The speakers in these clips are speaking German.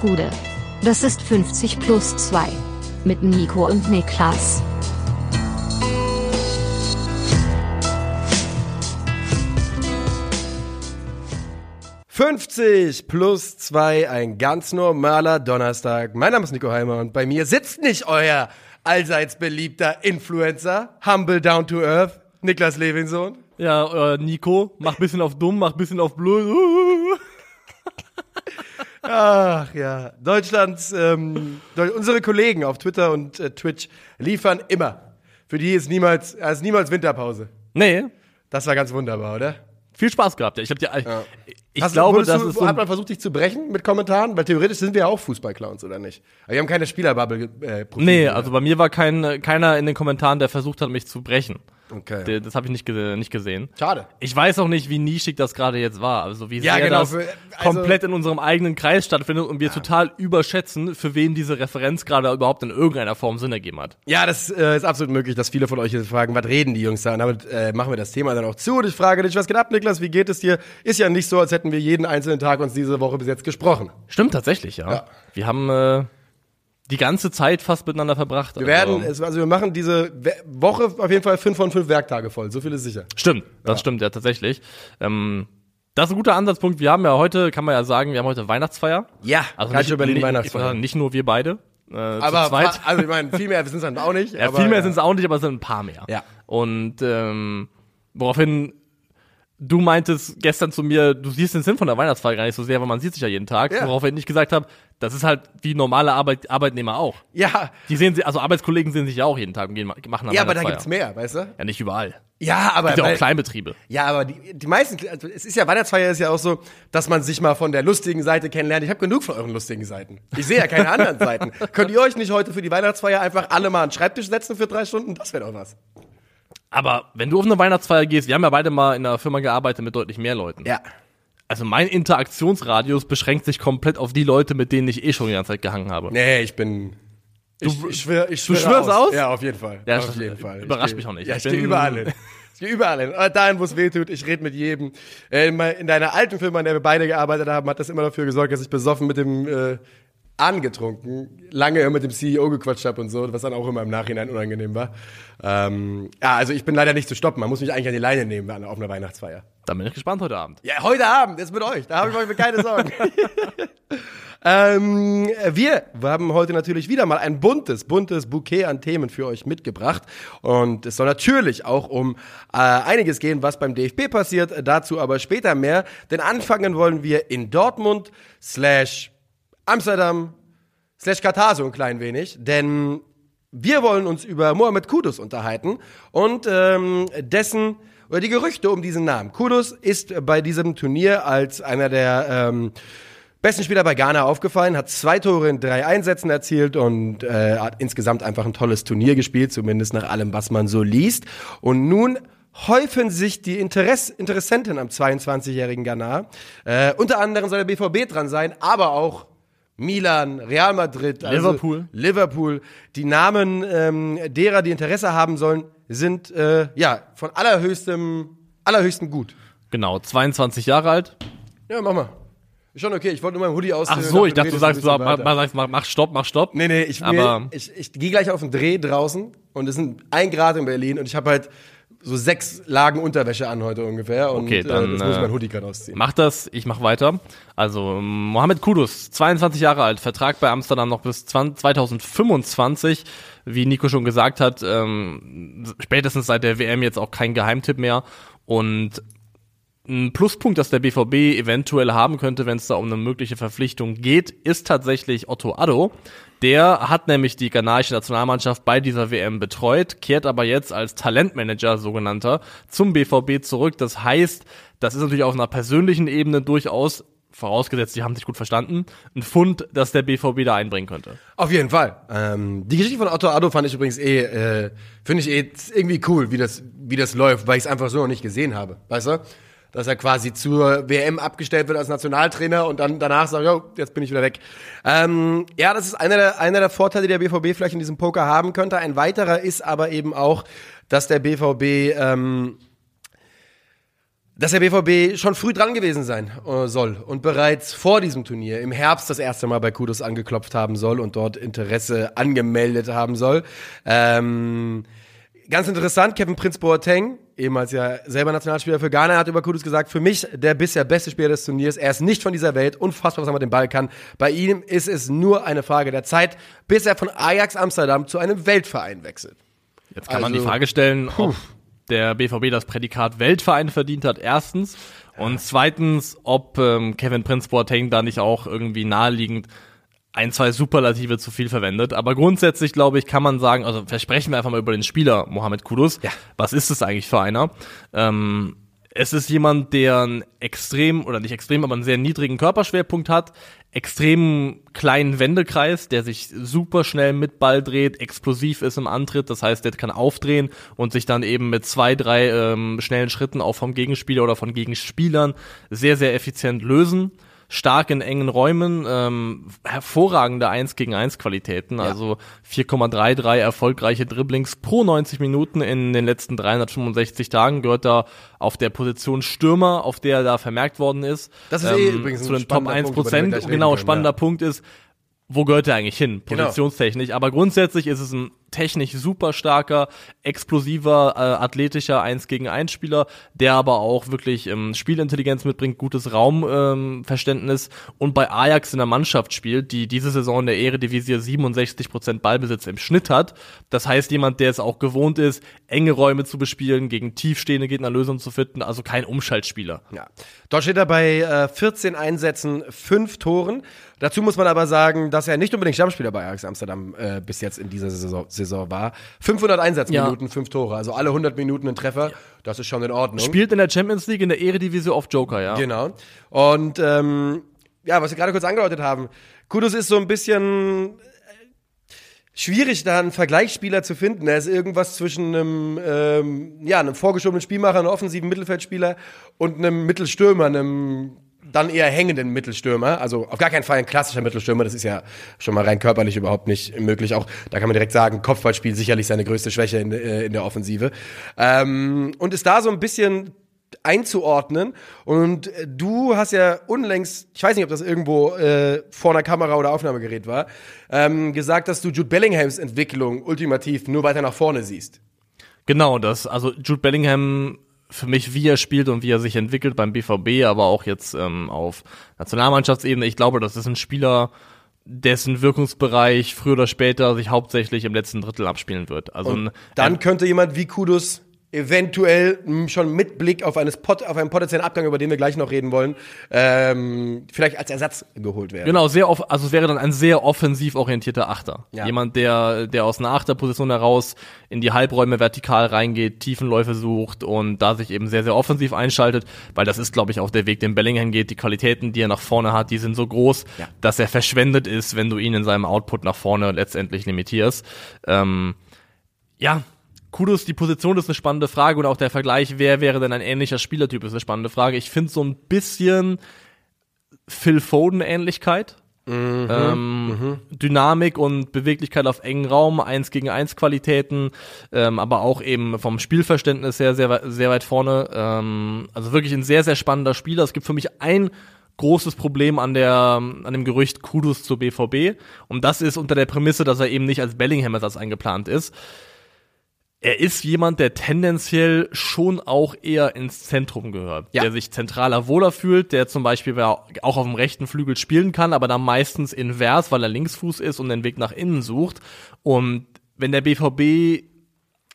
Gude. Das ist 50 plus 2. Mit Nico und Niklas. »50 plus 2, ein ganz normaler Donnerstag. Mein Name ist Nico Heimer und bei mir sitzt nicht euer allseits beliebter Influencer, humble down to earth, Niklas Levinson. Ja, äh, Nico, mach bisschen auf dumm, mach bisschen auf blöd. Ach ja, Deutschlands, ähm, unsere Kollegen auf Twitter und äh, Twitch liefern immer. Für die ist niemals, äh, ist niemals Winterpause. Nee, Das war ganz wunderbar, oder? viel Spaß gehabt. Ja. Ich, hab dir, ich Hast glaube, das du, ist so hat man versucht, dich zu brechen mit Kommentaren? Weil theoretisch sind wir ja auch Fußballclowns, oder nicht? Aber wir haben keine Spielerbubble äh, Profil Nee, mehr. also bei mir war kein, keiner in den Kommentaren, der versucht hat, mich zu brechen. Okay. Das habe ich nicht, ge nicht gesehen. Schade. Ich weiß auch nicht, wie nischig das gerade jetzt war. Also wie Ja, sehr genau, das für- also- komplett in unserem eigenen Kreis stattfindet und wir total überschätzen, für wen diese Referenz gerade überhaupt in irgendeiner Form Sinn ergeben hat. Ja, das äh, ist absolut möglich, dass viele von euch jetzt fragen, was reden die Jungs da? Und damit äh, machen wir das Thema dann auch zu. Und ich frage dich, was geht ab, Niklas? Wie geht es dir? Ist ja nicht so, als hätten wir jeden einzelnen Tag uns diese Woche bis jetzt gesprochen. Stimmt tatsächlich, ja. Ja. Wir haben äh, die ganze Zeit fast miteinander verbracht. Wir werden, es, also wir machen diese Woche auf jeden Fall fünf von fünf Werktage voll. So viel ist sicher. Stimmt, das stimmt ja tatsächlich. Ähm, das ist ein guter Ansatzpunkt. Wir haben ja heute, kann man ja sagen, wir haben heute Weihnachtsfeier. Ja, Also nicht, Berlin nicht, Weihnachtsfeier. sagen, nicht nur wir beide. Äh, Aber zweit. also ich meine, viel mehr sind es dann auch nicht. Ja, aber, viel mehr ja. sind es auch nicht, aber es sind ein paar mehr. Ja. Und ähm, woraufhin du meintest gestern zu mir, du siehst den Sinn von der Weihnachtsfeier gar nicht so sehr, weil man sieht sich ja jeden Tag. Ja. Woraufhin ich gesagt habe, das ist halt wie normale Arbeit, Arbeitnehmer auch. Ja, Die sehen sie, also Arbeitskollegen sehen sich ja auch jeden Tag und gehen, machen eine ja, aber da Weihnachtsfeier. gibt's mehr, weißt du? Ja, nicht überall. Ja, aber Gibt ja auch Kleinbetriebe. Ja, aber die, die meisten, also es ist ja, Weihnachtsfeier ist ja auch so, dass man sich mal von der lustigen Seite kennenlernt. Ich habe genug von euren lustigen Seiten. Ich sehe ja keine anderen Seiten. Könnt ihr euch nicht heute für die Weihnachtsfeier einfach alle mal an den Schreibtisch setzen für drei Stunden? Das wäre doch was. Aber wenn du auf eine Weihnachtsfeier gehst, wir haben ja beide mal in einer Firma gearbeitet mit deutlich mehr Leuten. Ja. Also mein Interaktionsradius beschränkt sich komplett auf die Leute, mit denen ich eh schon die ganze Zeit gehangen habe. Nee, ich bin. Ich, ich schwör, ich Du schwöre schwörst aus? Ja, auf jeden Fall. Ja, auf das jeden Fall. überrascht mich auch nicht. Ja, Ich ich gehe überall hin. Ich gehe überall hin. Aber Dahin, wo es weh tut, ich rede mit jedem. Äh, in deiner alten Firma, in der wir beide gearbeitet haben, hat das immer dafür gesorgt, dass ich besoffen mit dem äh, angetrunken, lange mit dem CEO gequatscht habe und so, was dann auch immer im Nachhinein unangenehm war. Ähm, ja, also ich bin leider nicht zu stoppen. Man muss mich eigentlich an die Leine nehmen auf einer Weihnachtsfeier. Dann bin ich gespannt heute Abend. Ja, heute Abend, jetzt mit euch. Da habe ich euch keine Sorgen. ähm, wir haben heute natürlich wieder mal ein buntes, buntes Bouquet an Themen für euch mitgebracht. Und es soll natürlich auch um äh, einiges gehen, was beim DFB passiert. Dazu aber später mehr. Denn anfangen wollen wir in Dortmund slash Amsterdam slash Katar so ein klein wenig. Denn wir wollen uns über Mohamed Kudus unterhalten und ähm, dessen oder die Gerüchte um diesen Namen. Kudus ist bei diesem Turnier als einer der ähm, besten Spieler bei Ghana aufgefallen, hat zwei Tore in drei Einsätzen erzielt und äh, hat insgesamt einfach ein tolles Turnier gespielt, zumindest nach allem, was man so liest. Und nun häufen sich die Interess Interessenten am 22-jährigen Ghana. Äh, unter anderem soll der BVB dran sein, aber auch Milan, Real Madrid, also Liverpool. Liverpool. Die Namen ähm, derer, die Interesse haben sollen, sind äh, ja von allerhöchstem, allerhöchstem Gut. Genau, 22 Jahre alt. Ja, mach mal. Ist schon okay, ich wollte nur meinen Hoodie ausziehen. Ach so, ich dachte, du sagst, du bisschen mach, mach, mach, mach Stopp, mach Stopp. Nee, nee, ich, Aber- mir, ich, ich gehe gleich auf den Dreh draußen und es sind ein Grad in Berlin und ich habe halt so sechs Lagen Unterwäsche an heute ungefähr und Okay, dann, äh, das muss ich äh, mein Hoodie gerade ausziehen. Mach das, ich mach weiter. Also Mohamed Kudus, 22 Jahre alt, Vertrag bei Amsterdam noch bis 20, 2025. Wie Nico schon gesagt hat, ähm, spätestens seit der WM jetzt auch kein Geheimtipp mehr. Und ein Pluspunkt, das der BVB eventuell haben könnte, wenn es da um eine mögliche Verpflichtung geht, ist tatsächlich Otto Addo. Der hat nämlich die ghanaische Nationalmannschaft bei dieser WM betreut, kehrt aber jetzt als Talentmanager sogenannter zum BVB zurück. Das heißt, das ist natürlich auf einer persönlichen Ebene durchaus, vorausgesetzt, die haben sich gut verstanden, ein Fund, das der BVB da einbringen könnte. Auf jeden Fall. Ähm, die Geschichte von Otto Addo fand ich übrigens eh, äh, finde ich eh irgendwie cool, wie das, wie das läuft, weil ich es einfach so noch nicht gesehen habe. Weißt du? Dass er quasi zur WM abgestellt wird als Nationaltrainer und dann danach sagt, jo, jetzt bin ich wieder weg. Ähm, ja, das ist einer der, einer der Vorteile, die der BVB vielleicht in diesem Poker haben könnte. Ein weiterer ist aber eben auch, dass der BVB ähm, dass der BVB schon früh dran gewesen sein äh, soll und bereits vor diesem Turnier im Herbst das erste Mal bei Kudos angeklopft haben soll und dort Interesse angemeldet haben soll. Ähm, ganz interessant, Kevin Prinz Boateng, ehemals ja selber Nationalspieler für Ghana, hat über Kudus gesagt, für mich der bisher beste Spieler des Turniers. Er ist nicht von dieser Welt, unfassbar, was er mit dem Ball kann. Bei ihm ist es nur eine Frage der Zeit, bis er von Ajax Amsterdam zu einem Weltverein wechselt. Jetzt kann also, man die Frage stellen, ob der BVB das Prädikat Weltverein verdient hat, erstens. Und zweitens, ob ähm, Kevin Prince Boateng da nicht auch irgendwie naheliegend ein, zwei Superlative zu viel verwendet. Aber grundsätzlich, glaube ich, kann man sagen, also versprechen wir einfach mal über den Spieler Mohamed Kudus. Ja. Was ist es eigentlich für einer? Ähm, es ist jemand, der einen extrem, oder nicht extrem, aber einen sehr niedrigen Körperschwerpunkt hat, extrem kleinen Wendekreis, der sich super schnell mit Ball dreht, explosiv ist im Antritt, das heißt, der kann aufdrehen und sich dann eben mit zwei, drei ähm, schnellen Schritten auch vom Gegenspieler oder von Gegenspielern sehr, sehr effizient lösen stark in engen Räumen, ähm, hervorragende 1 gegen 1 Qualitäten, ja. also 4,33 erfolgreiche Dribblings pro 90 Minuten in den letzten 365 Tagen, gehört da auf der Position Stürmer, auf der er da vermerkt worden ist. Das ist eh ähm, eh übrigens zu den Top 1 Prozent. Genau, spannender ja. Punkt ist, wo gehört er eigentlich hin, genau. positionstechnisch. Genau. Aber grundsätzlich ist es ein technisch super starker, explosiver, äh, athletischer 1 gegen 1 Spieler, der aber auch wirklich ähm, Spielintelligenz mitbringt, gutes Raumverständnis ähm, und bei Ajax in der Mannschaft spielt, die diese Saison in der Eredivisie 67% Ballbesitz im Schnitt hat. Das heißt, jemand, der es auch gewohnt ist, enge Räume zu bespielen, gegen tiefstehende Gegnerlösungen zu finden, also kein Umschaltspieler. Ja. Dort steht er bei äh, 14 Einsätzen, 5 Toren. Dazu muss man aber sagen, dass er nicht unbedingt Stammspieler bei Ajax Amsterdam äh, bis jetzt in dieser Saison, Saison war. 500 Einsatzminuten, ja. 5 Tore, also alle 100 Minuten ein Treffer. Das ist schon in Ordnung. Spielt in der Champions League in der Eredivisie auf Joker, ja. Genau. Und ähm, ja, was wir gerade kurz angedeutet haben, Kudus ist so ein bisschen äh, schwierig, da einen Vergleichsspieler zu finden. Er ist irgendwas zwischen einem, ähm, ja, einem vorgeschobenen Spielmacher, einem offensiven Mittelfeldspieler und einem Mittelstürmer, einem dann eher hängenden Mittelstürmer, also auf gar keinen Fall ein klassischer Mittelstürmer, das ist ja schon mal rein körperlich überhaupt nicht möglich. Auch da kann man direkt sagen, Kopfballspiel sicherlich seine größte Schwäche in, äh, in der Offensive. Ähm, und ist da so ein bisschen einzuordnen. Und du hast ja unlängst, ich weiß nicht, ob das irgendwo äh, vor einer Kamera oder Aufnahmegerät war, ähm, gesagt, dass du Jude Bellinghams Entwicklung ultimativ nur weiter nach vorne siehst. Genau, das, also Jude Bellingham für mich, wie er spielt und wie er sich entwickelt beim BVB, aber auch jetzt ähm, auf Nationalmannschaftsebene. Ich glaube, das ist ein Spieler, dessen Wirkungsbereich früher oder später sich hauptsächlich im letzten Drittel abspielen wird. Also ein, dann könnte jemand wie Kudus eventuell schon mit Blick auf, eines Pot, auf einen potenziellen Abgang, über den wir gleich noch reden wollen, ähm, vielleicht als Ersatz geholt werden. Genau, sehr off also es wäre dann ein sehr offensiv orientierter Achter. Ja. Jemand, der, der aus einer Achterposition heraus in die Halbräume vertikal reingeht, Tiefenläufe sucht und da sich eben sehr, sehr offensiv einschaltet, weil das ist, glaube ich, auch der Weg, den Bellingham geht. Die Qualitäten, die er nach vorne hat, die sind so groß, ja. dass er verschwendet ist, wenn du ihn in seinem Output nach vorne letztendlich limitierst. Ähm, ja, Kudos, die Position ist eine spannende Frage und auch der Vergleich, wer wäre denn ein ähnlicher Spielertyp, ist eine spannende Frage. Ich finde so ein bisschen Phil Foden-Ähnlichkeit. Mhm, ähm, mhm. Dynamik und Beweglichkeit auf engen Raum, eins gegen eins Qualitäten, ähm, aber auch eben vom Spielverständnis sehr, sehr, sehr weit vorne. Ähm, also wirklich ein sehr, sehr spannender Spieler. Es gibt für mich ein großes Problem an der an dem Gerücht Kudos zur BVB und das ist unter der Prämisse, dass er eben nicht als Bellingham-Ersatz eingeplant ist er ist jemand, der tendenziell schon auch eher ins Zentrum gehört, ja. der sich zentraler wohler fühlt, der zum Beispiel auch auf dem rechten Flügel spielen kann, aber dann meistens invers, weil er Linksfuß ist und den Weg nach innen sucht. Und wenn der BVB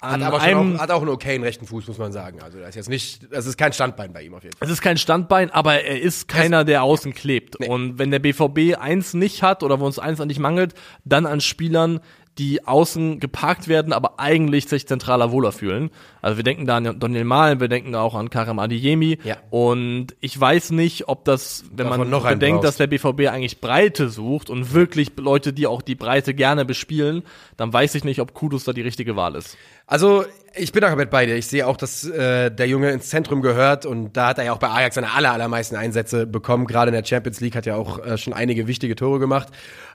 an hat aber einem, auch, hat auch einen okayen rechten Fuß, muss man sagen. Also das ist jetzt nicht, das ist kein Standbein bei ihm auf jeden Fall. Es ist kein Standbein, aber er ist keiner, der außen klebt. Nee. Und wenn der BVB eins nicht hat oder wo uns eins an nicht mangelt, dann an Spielern, die außen geparkt werden, aber eigentlich sich zentraler wohler fühlen. Also wir denken da an Daniel Malen, wir denken da auch an Karim Adiyemi. Ja. Und ich weiß nicht, ob das, wenn Davon man bedenkt, dass der BVB eigentlich Breite sucht und wirklich Leute, die auch die Breite gerne bespielen, dann weiß ich nicht, ob Kudus da die richtige Wahl ist. Also ich bin auch mit bei dir. Ich sehe auch, dass äh, der Junge ins Zentrum gehört und da hat er ja auch bei Ajax seine aller, allermeisten Einsätze bekommen. Gerade in der Champions League hat er auch äh, schon einige wichtige Tore gemacht.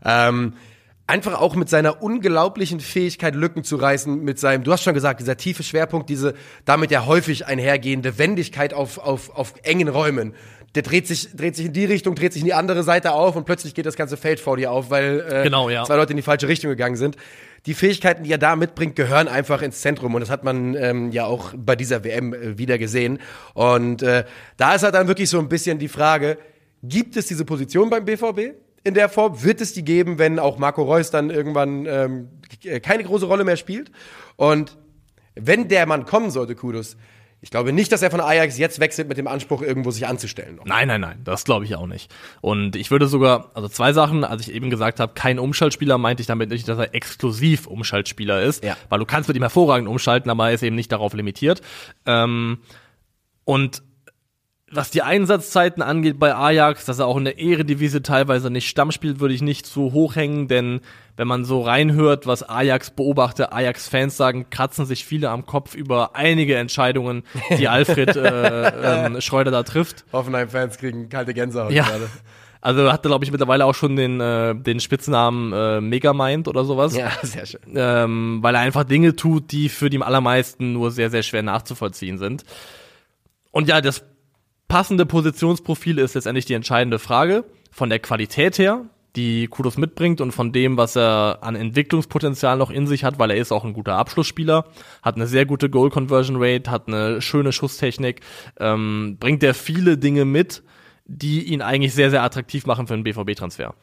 Ähm, einfach auch mit seiner unglaublichen Fähigkeit, Lücken zu reißen, mit seinem, du hast schon gesagt, dieser tiefe Schwerpunkt, diese damit ja häufig einhergehende Wendigkeit auf, auf, auf engen Räumen. Der dreht sich, dreht sich in die Richtung, dreht sich in die andere Seite auf und plötzlich geht das ganze Feld vor dir auf, weil äh, Genau, ja. zwei Leute in die falsche Richtung gegangen sind. Die Fähigkeiten, die er da mitbringt, gehören einfach ins Zentrum und das hat man ähm, ja auch bei dieser WM äh, wieder gesehen. Und äh, da ist halt dann wirklich so ein bisschen die Frage, gibt es diese Position beim BVB? In der Form wird es die geben, wenn auch Marco Reus dann irgendwann ähm, keine große Rolle mehr spielt. Und wenn der Mann kommen sollte, Kudos, ich glaube nicht, dass er von Ajax jetzt wechselt mit dem Anspruch, irgendwo sich anzustellen. Noch. Nein, nein, nein, das glaube ich auch nicht. Und ich würde sogar, also zwei Sachen, als ich eben gesagt habe, kein Umschaltspieler, meinte ich damit nicht, dass er exklusiv Umschaltspieler ist, Ja. weil du kannst mit ihm hervorragend umschalten, aber er ist eben nicht darauf limitiert. Ähm, und was die Einsatzzeiten angeht bei Ajax, dass er auch in der Eredivisie teilweise nicht Stamm spielt, würde ich nicht so hochhängen, denn wenn man so reinhört, was Ajax beobachte, Ajax-Fans sagen, kratzen sich viele am Kopf über einige Entscheidungen, die Alfred äh, ähm, Schreuder da trifft. Hoffenheim-Fans kriegen kalte Gänsehaut Ja. gerade. Also hatte, glaube ich, mittlerweile auch schon den, äh, den Spitznamen äh, Megamind oder sowas. Ja, sehr schön. Ähm, weil er einfach Dinge tut, die für die allermeisten nur sehr, sehr schwer nachzuvollziehen sind. Und ja, das passende Positionsprofil ist letztendlich die entscheidende Frage. Von der Qualität her, die Kudos mitbringt und von dem, was er an Entwicklungspotenzial noch in sich hat, weil er ist auch ein guter Abschlussspieler, hat eine sehr gute Goal-Conversion-Rate, hat eine schöne Schusstechnik, ähm, bringt er viele Dinge mit, die ihn eigentlich sehr, sehr attraktiv machen für einen BVB-Transfer.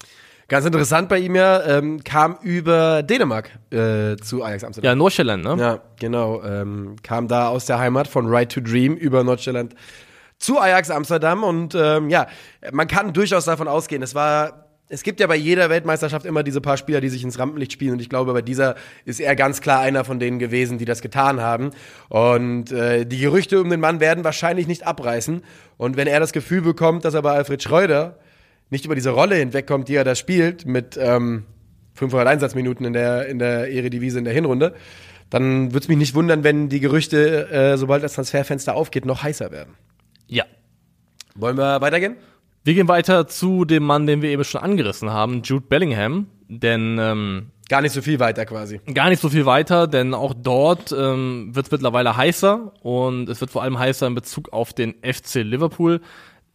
Ganz interessant bei ihm ja, ähm, kam über Dänemark äh, zu Ajax Amsterdam. Ja, Nordsjælland, ne? Ja, genau. Ähm, kam da aus der Heimat von Right to Dream über Nordjylland zu Ajax Amsterdam und ähm, ja, man kann durchaus davon ausgehen, es war es gibt ja bei jeder Weltmeisterschaft immer diese paar Spieler, die sich ins Rampenlicht spielen und ich glaube, bei dieser ist er ganz klar einer von denen gewesen, die das getan haben und äh, die Gerüchte um den Mann werden wahrscheinlich nicht abreißen und wenn er das Gefühl bekommt, dass er bei Alfred Schreuder nicht über diese Rolle hinwegkommt, die er da spielt, mit ähm, 500 Einsatzminuten in der, in der Eredivisie in der Hinrunde, dann würde es mich nicht wundern, wenn die Gerüchte, äh, sobald das Transferfenster aufgeht, noch heißer werden. Ja. Wollen wir weitergehen? Wir gehen weiter zu dem Mann, den wir eben schon angerissen haben, Jude Bellingham. Denn ähm, Gar nicht so viel weiter quasi. gar nicht so viel weiter, denn auch dort ähm, wird es mittlerweile heißer und es wird vor allem heißer in Bezug auf den FC Liverpool,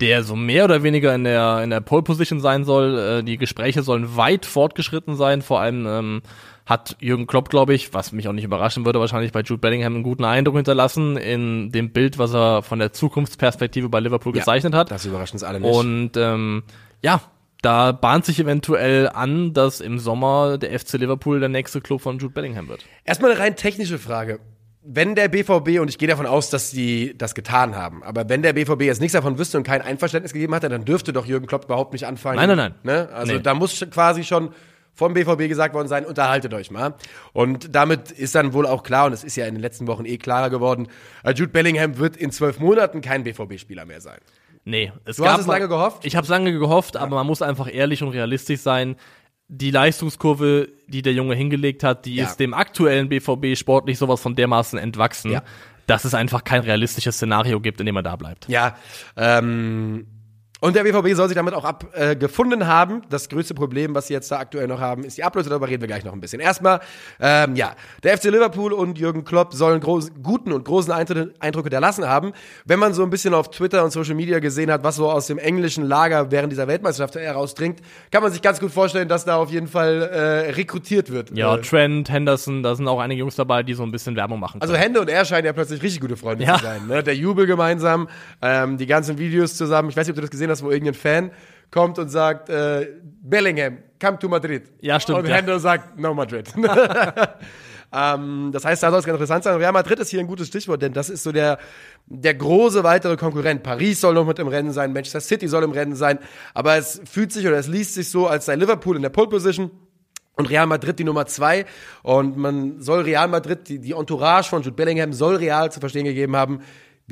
der so mehr oder weniger in der in der Pole Position sein soll. Äh, die Gespräche sollen weit fortgeschritten sein. Vor allem ähm, hat Jürgen Klopp, glaube ich, was mich auch nicht überraschen würde, wahrscheinlich bei Jude Bellingham einen guten Eindruck hinterlassen in dem Bild, was er von der Zukunftsperspektive bei Liverpool gezeichnet hat. Das überrascht uns alle nicht. Und ähm, ja, da bahnt sich eventuell an, dass im Sommer der FC Liverpool der nächste Club von Jude Bellingham wird. Erstmal eine rein technische Frage. Wenn der BVB, und ich gehe davon aus, dass sie das getan haben, aber wenn der BVB jetzt nichts davon wüsste und kein Einverständnis gegeben hatte, dann dürfte doch Jürgen Klopp überhaupt nicht anfangen. Nein, nein, nein. Ne? Also Nee. da muss quasi schon vom BVB gesagt worden sein, unterhaltet euch mal. Und damit ist dann wohl auch klar, und es ist ja in den letzten Wochen eh klarer geworden, äh, Jude Bellingham wird in zwölf Monaten kein BVB-Spieler mehr sein. Nee, es Du hast es lange gehofft? Ich habe es lange gehofft, aber man muss einfach ehrlich und realistisch sein. Die Leistungskurve, die der Junge hingelegt hat, die Ja. ist dem aktuellen BVB sportlich sowas von dermaßen entwachsen, Ja. dass es einfach kein realistisches Szenario gibt, in dem er da bleibt. Ja, ähm, und der BVB soll sich damit auch abgefunden äh, gefunden haben. Das größte Problem, was sie jetzt da aktuell noch haben, ist die Ablöse. Darüber reden wir gleich noch ein bisschen. Erstmal, ähm, ja, der FC Liverpool und Jürgen Klopp sollen groß, guten und großen Eindrücke, Eindrücke hinterlassen haben. Wenn man so ein bisschen auf Twitter und Social Media gesehen hat, was so aus dem englischen Lager während dieser Weltmeisterschaft herausdringt, kann man sich ganz gut vorstellen, dass da auf jeden Fall äh, rekrutiert wird. Ja, Äh, Trent, Henderson, da sind auch einige Jungs dabei, die so ein bisschen Werbung machen. Also können. Hände und er scheinen ja plötzlich richtig gute Freunde Ja. zu sein. Ne? Der Jubel gemeinsam, ähm, die ganzen Videos zusammen. Ich weiß nicht, ob du das gesehen hast, wo irgendein Fan kommt und sagt, äh, Bellingham, come to Madrid. Ja, stimmt, Und ja. Hände sagt, no Madrid. ähm, das heißt, da soll es ganz interessant sein. Real Madrid ist hier ein gutes Stichwort, denn das ist so der, der große weitere Konkurrent. Paris soll noch mit im Rennen sein, Manchester City soll im Rennen sein. Aber es fühlt sich oder es liest sich so, als sei Liverpool in der Pole Position. Und Real Madrid die Nummer zwei. Und man soll Real Madrid, die, die Entourage von Jude Bellingham soll Real zu verstehen gegeben haben.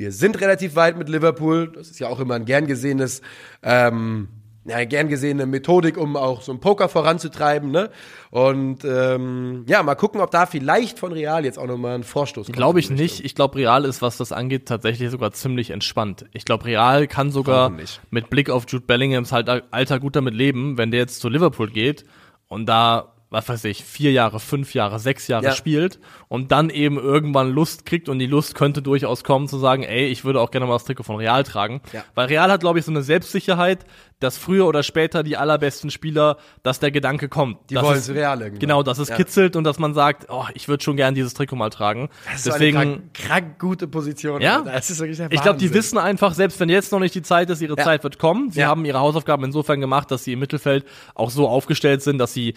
Wir sind relativ weit mit Liverpool. Das ist ja auch immer ein gern gesehenes, ähm, ja, gern gesehene Methodik, um auch so einen Poker voranzutreiben. Ne? Und ähm, ja, mal gucken, ob da vielleicht von Real jetzt auch nochmal ein Vorstoß kommt. Glaube ich nicht. Ich glaube, Real ist, was das angeht, tatsächlich sogar ziemlich entspannt. Ich glaube, Real kann sogar mit Blick auf Jude Bellinghams halt Alter gut damit leben, wenn der jetzt zu Liverpool geht und da was weiß ich, vier Jahre, fünf Jahre, sechs Jahre Ja. spielt und dann eben irgendwann Lust kriegt und die Lust könnte durchaus kommen zu sagen, ey, ich würde auch gerne mal das Trikot von Real tragen. Ja. Weil Real hat, glaube ich, so eine Selbstsicherheit, dass früher oder später die allerbesten Spieler, dass der Gedanke kommt. Die dass wollen es- Real irgendwann. Genau, dass es Ja. kitzelt und dass man sagt, oh, ich würde schon gern dieses Trikot mal tragen. Das ist Deswegen, eine krank, krank gute Position. Ja. Das ist wirklich der ich glaube, die wissen einfach, selbst wenn jetzt noch nicht die Zeit ist, ihre. Zeit wird kommen. Sie haben ihre Hausaufgaben insofern gemacht, dass sie im Mittelfeld auch so aufgestellt sind, dass sie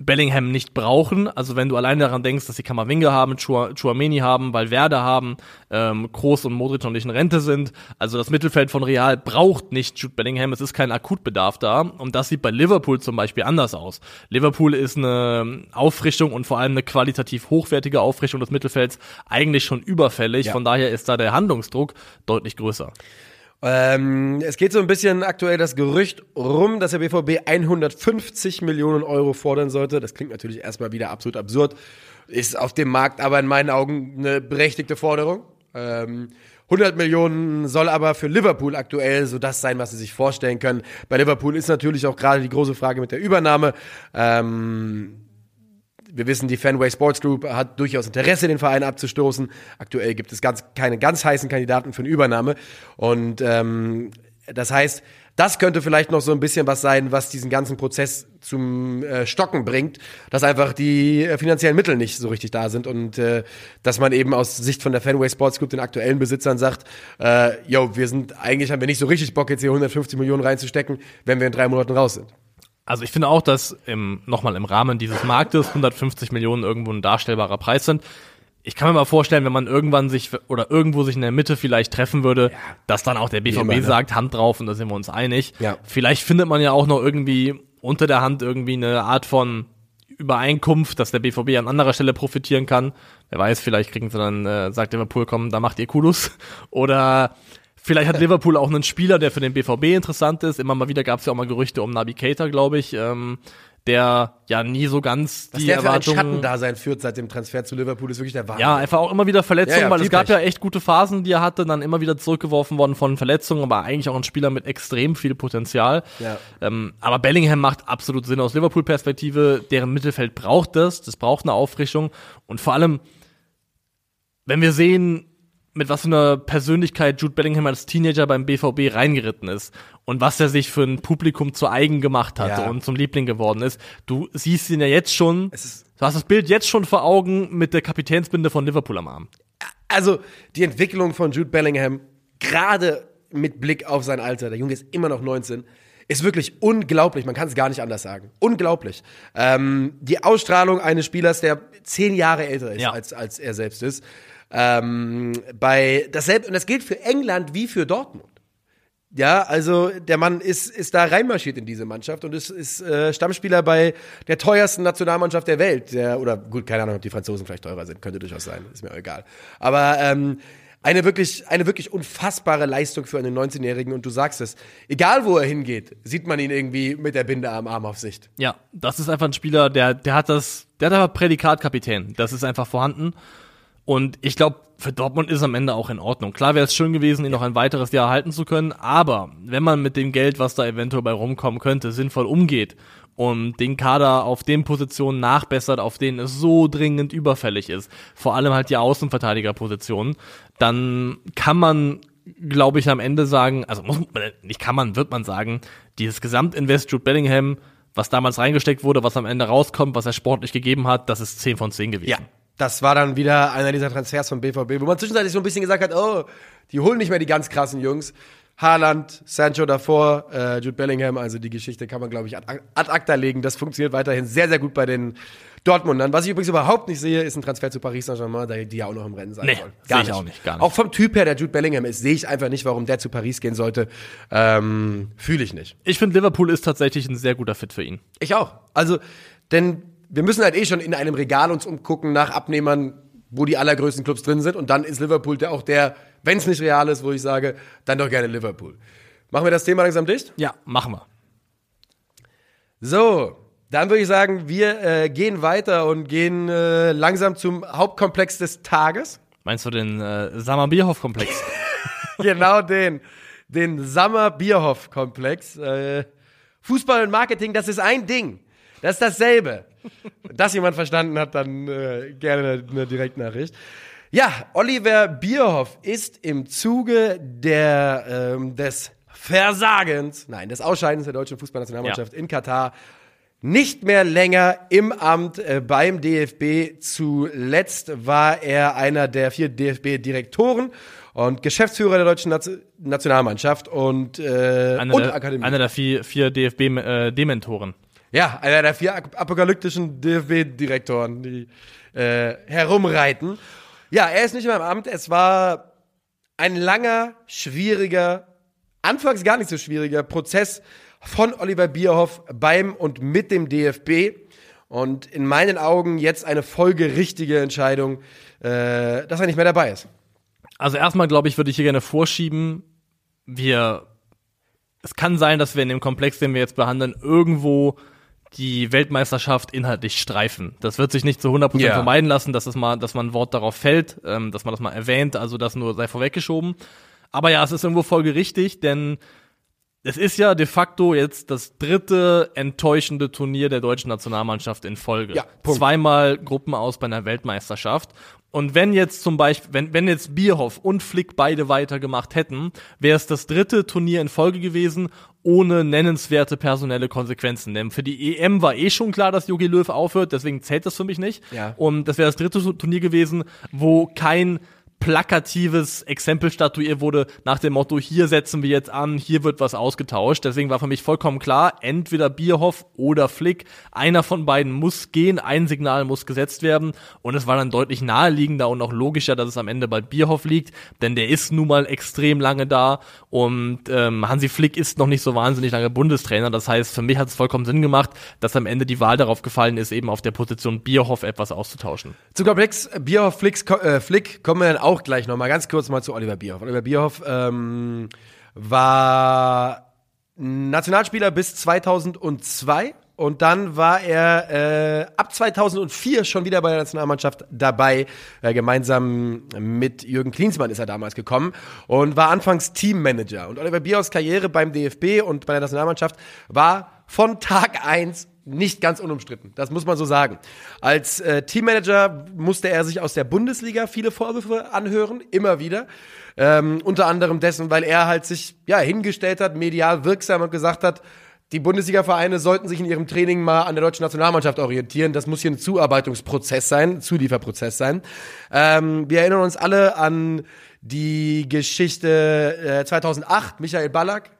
Bellingham nicht brauchen. Also wenn du allein daran denkst, dass sie Kamavinga haben, Chua- Chouameni haben, Valverde haben, ähm, Kroos und Modric noch nicht in Rente sind. Also das Mittelfeld von Real braucht nicht Jude Bellingham. Es ist kein Akutbedarf da. Und das sieht bei Liverpool zum Beispiel anders aus. Liverpool ist eine Auffrischung und vor allem eine qualitativ hochwertige Auffrischung des Mittelfelds eigentlich schon überfällig. Ja. Von daher ist da der Handlungsdruck deutlich größer. Ähm, es geht so ein bisschen aktuell das Gerücht rum, dass der BVB 150 Millionen Euro fordern sollte. Das klingt natürlich erstmal wieder absolut absurd. Ist auf dem Markt aber in meinen Augen eine berechtigte Forderung. Ähm, 100 Millionen soll aber für Liverpool aktuell so das sein, was sie sich vorstellen können. Bei Liverpool ist natürlich auch gerade die große Frage mit der Übernahme. Ähm, wir wissen, die Fenway Sports Group hat durchaus Interesse, den Verein abzustoßen. Aktuell gibt es ganz, keine ganz heißen Kandidaten für eine Übernahme. Und ähm, das heißt, das könnte vielleicht noch so ein bisschen was sein, was diesen ganzen Prozess zum äh, Stocken bringt, dass einfach die äh, finanziellen Mittel nicht so richtig da sind und äh, dass man eben aus Sicht von der Fenway Sports Group den aktuellen Besitzern sagt, äh, yo, wir sind eigentlich haben wir nicht so richtig Bock jetzt hier 150 Millionen reinzustecken, wenn wir in drei Monaten raus sind. Also ich finde auch, dass im, nochmal im Rahmen dieses Marktes 150 Millionen irgendwo ein darstellbarer Preis sind. Ich kann mir mal vorstellen, wenn man irgendwann sich oder irgendwo sich in der Mitte vielleicht treffen würde, dass dann auch der BVB immer, ne? sagt, Hand drauf und da sind wir uns einig. Ja. Vielleicht findet man ja auch noch irgendwie unter der Hand irgendwie eine Art von Übereinkunft, dass der BVB an anderer Stelle profitieren kann. Wer weiß, vielleicht kriegen sie dann, äh, sagt Liverpool, komm, da macht ihr Kudos. Oder vielleicht hat Liverpool auch einen Spieler, der für den BVB interessant ist. Immer mal wieder gab es ja auch mal Gerüchte um Naby Keita, glaube ich, ähm, der ja nie so ganz Was die der für ein Erwartungen Schattendasein führt seit dem Transfer zu Liverpool, ist wirklich der Wahnsinn. ja, einfach auch immer wieder Verletzungen, Ja, ja, weil es gab Pech. ja echt gute Phasen, die er hatte, dann immer wieder zurückgeworfen worden von Verletzungen, aber eigentlich auch ein Spieler mit extrem viel Potenzial. Ja. Ähm, aber Bellingham macht absolut Sinn aus Liverpool-Perspektive. Deren Mittelfeld braucht das, das braucht eine Auffrischung und vor allem, wenn wir sehen, mit was für einer Persönlichkeit Jude Bellingham als Teenager beim BVB reingeritten ist und was er sich für ein Publikum zu eigen gemacht hat Ja. und zum Liebling geworden ist. Du siehst ihn ja jetzt schon, du hast das Bild jetzt schon vor Augen mit der Kapitänsbinde von Liverpool am Arm. Also die Entwicklung von Jude Bellingham, gerade mit Blick auf sein Alter, der Junge ist immer noch 19, ist wirklich unglaublich. Man kann es gar nicht anders sagen. Unglaublich. Ähm, die Ausstrahlung eines Spielers, der zehn Jahre älter ist Ja. als, als er selbst ist. Ähm, bei dasselbe, und das gilt für England wie für Dortmund. Ja, also der Mann ist, ist da reinmarschiert in diese Mannschaft und ist, ist äh, Stammspieler bei der teuersten Nationalmannschaft der Welt. Der, oder gut, keine Ahnung, ob die Franzosen vielleicht teurer sind, könnte durchaus sein, ist mir egal. Aber ähm, eine wirklich, eine wirklich unfassbare Leistung für einen 19-Jährigen und du sagst es, egal wo er hingeht, sieht man ihn irgendwie mit der Binde am Arm auf Sicht. Ja, das ist einfach ein Spieler, der, der hat das, der hat aber Prädikat Kapitän. Das ist einfach vorhanden. Und ich glaube, für Dortmund ist es am Ende auch in Ordnung. Klar wäre es schön gewesen, ihn noch ein weiteres Jahr halten zu können, aber wenn man mit dem Geld, was da eventuell bei rumkommen könnte, sinnvoll umgeht und den Kader auf den Positionen nachbessert, auf denen es so dringend überfällig ist, vor allem halt die Außenverteidigerpositionen, dann kann man glaube ich, am Ende sagen, also muss man, nicht kann man, wird man sagen, dieses Gesamtinvest Jude Bellingham, was damals reingesteckt wurde, was am Ende rauskommt, was er sportlich gegeben hat, das ist 10 von 10 gewesen. Ja. Das war dann wieder einer dieser Transfers vom BVB, wo man zwischenzeitlich so ein bisschen gesagt hat, oh, die holen nicht mehr die ganz krassen Jungs. Haaland, Sancho davor, äh, Jude Bellingham, also die Geschichte kann man, glaube ich, ad, ad acta legen. Das funktioniert weiterhin sehr, sehr gut bei den Dortmundern. Was ich übrigens überhaupt nicht sehe, ist ein Transfer zu Paris Saint-Germain, da die ja auch noch im Rennen sein Nee, sollen. sehe ich auch nicht, gar nicht. Auch vom Typ her, der Jude Bellingham ist, sehe ich einfach nicht, warum der zu Paris gehen sollte. Ähm, Fühle ich nicht. Ich finde, Liverpool ist tatsächlich ein sehr guter Fit für ihn. Ich auch. Also, denn wir müssen halt eh schon in einem Regal uns umgucken nach Abnehmern, wo die allergrößten Clubs drin sind. Und dann ist Liverpool der auch der, wenn es nicht real ist, wo ich sage, dann doch gerne Liverpool. Machen wir das Thema langsam dicht? Ja, machen wir. So, dann würde ich sagen, wir äh, gehen weiter und gehen äh, langsam zum Hauptkomplex des Tages. Meinst du den äh, Sammer Bierhoff-Komplex? genau den. Den Sammer Bierhoff-Komplex. Äh, Fußball und Marketing, das ist ein Ding. Das ist dasselbe. Wenn das jemand verstanden hat, dann äh, gerne eine, eine Direktnachricht. Ja, Oliver Bierhoff ist im Zuge der, ähm, des Versagens, nein, des Ausscheidens der deutschen Fußballnationalmannschaft in Katar nicht mehr länger im Amt äh, beim DFB. Zuletzt war er einer der vier DFB-Direktoren und Geschäftsführer der deutschen Nation Nationalmannschaft und, äh, Einer und der, Akademie. einer der vier, vier DFB-Dementoren. Ja, einer der vier ap- apokalyptischen DFB-Direktoren, die äh, herumreiten. Ja, er ist nicht mehr im Amt. Es war ein langer, schwieriger, anfangs gar nicht so schwieriger Prozess von Oliver Bierhoff beim und mit dem DFB. Und in meinen Augen jetzt eine folgerichtige Entscheidung, äh, dass er nicht mehr dabei ist. Also erstmal, glaube ich, würde ich hier gerne vorschieben, wir, es kann sein, dass wir in dem Komplex, den wir jetzt behandeln, irgendwo die Weltmeisterschaft inhaltlich streifen. Das wird sich nicht zu 100% Ja. vermeiden lassen, dass es mal, dass man ein Wort darauf fällt, ähm, dass man das mal erwähnt, also das nur sei vorweggeschoben. Aber ja, es ist irgendwo folgerichtig, denn es ist ja de facto jetzt das dritte enttäuschende Turnier der deutschen Nationalmannschaft in Folge. Ja, Punkt. Zweimal Gruppen aus bei einer Weltmeisterschaft. Und wenn jetzt zum Beispiel, wenn, wenn jetzt Bierhoff und Flick beide weitergemacht hätten, wäre es das dritte Turnier in Folge gewesen, ohne nennenswerte personelle Konsequenzen. Denn für die EM war eh schon klar, dass Jogi Löw aufhört, deswegen zählt das für mich nicht. Ja. Und das wäre das dritte Turnier gewesen, wo kein plakatives Exempel statuiert wurde nach dem Motto, hier setzen wir jetzt an, hier wird was ausgetauscht. Deswegen war für mich vollkommen klar, entweder Bierhoff oder Flick, einer von beiden muss gehen, ein Signal muss gesetzt werden. Und es war dann deutlich naheliegender und auch logischer, dass es am Ende bei Bierhoff liegt, denn der ist nun mal extrem lange da und ähm, Hansi Flick ist noch nicht so wahnsinnig lange Bundestrainer. Das heißt, für mich hat es vollkommen Sinn gemacht, dass am Ende die Wahl darauf gefallen ist, eben auf der Position Bierhoff etwas auszutauschen. Zum Komplex Bierhoff Flicks, äh, Flick kommen wir dann auch gleich nochmal ganz kurz mal zu Oliver Bierhoff. Oliver Bierhoff ähm, war Nationalspieler bis 2002 und dann war er äh, ab 2004 schon wieder bei der Nationalmannschaft dabei. Äh, gemeinsam mit Jürgen Klinsmann ist er damals gekommen und war anfangs Teammanager. Und Oliver Bierhoffs Karriere beim DFB und bei der Nationalmannschaft war von Tag eins nicht ganz unumstritten. Das muss man so sagen. Als äh, Teammanager musste er sich aus der Bundesliga viele Vorwürfe anhören, immer wieder. Ähm, unter anderem dessen, weil er halt sich ja hingestellt hat, medial wirksam und gesagt hat, die Bundesliga-Vereine sollten sich in ihrem Training mal an der deutschen Nationalmannschaft orientieren. Das muss hier ein Zuarbeitungsprozess sein, ein Zulieferprozess sein. Ähm, wir erinnern uns alle an die Geschichte äh, 2008, Michael Ballack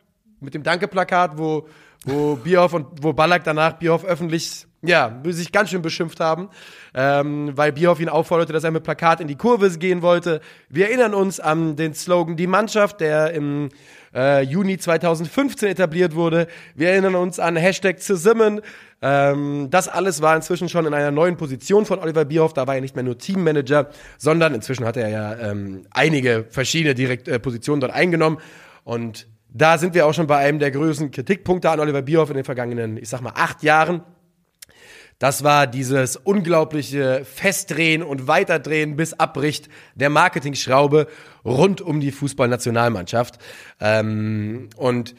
mit dem Danke-Plakat, wo, wo Bierhoff und wo Ballack danach Bierhoff öffentlich ja, sich ganz schön beschimpft haben, ähm, weil Bierhoff ihn aufforderte, dass er mit Plakat in die Kurve gehen wollte. Wir erinnern uns an den Slogan Die Mannschaft, der im äh, Juni 2015 etabliert wurde. Wir erinnern uns an Hashtag zusammen. Ähm, das alles war inzwischen schon in einer neuen Position von Oliver Bierhoff. Da war er nicht mehr nur Teammanager, sondern inzwischen hat er ja ähm, einige verschiedene Direkt äh, Positionen dort eingenommen. Und da sind wir auch schon bei einem der größten Kritikpunkte an Oliver Bierhoff in den vergangenen, ich sag mal, acht Jahren. Das war dieses unglaubliche Festdrehen und Weiterdrehen bis Abbricht der Marketingschraube rund um die Fußballnationalmannschaft. Ähm, und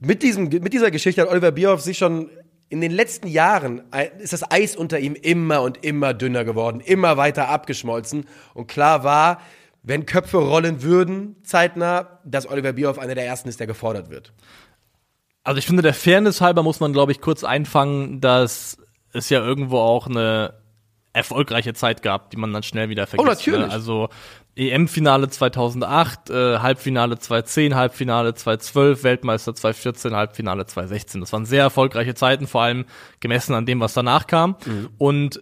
mit, diesem, mit dieser Geschichte hat Oliver Bierhoff sich schon in den letzten Jahren äh, ist das Eis unter ihm immer und immer dünner geworden, immer weiter abgeschmolzen. Und klar war, wenn Köpfe rollen würden, zeitnah, dass Oliver Bierhoff einer der ersten ist, der gefordert wird. Also ich finde, der Fairness halber muss man, glaube ich, kurz einfangen, dass es ja irgendwo auch eine erfolgreiche Zeit gab, die man dann schnell wieder vergisst. natürlich. Ne? Also EM-Finale 2008, äh, Halbfinale 2010, Halbfinale 2012, Weltmeister 2014, Halbfinale 2016. Das waren sehr erfolgreiche Zeiten, vor allem gemessen an dem, was danach kam. Und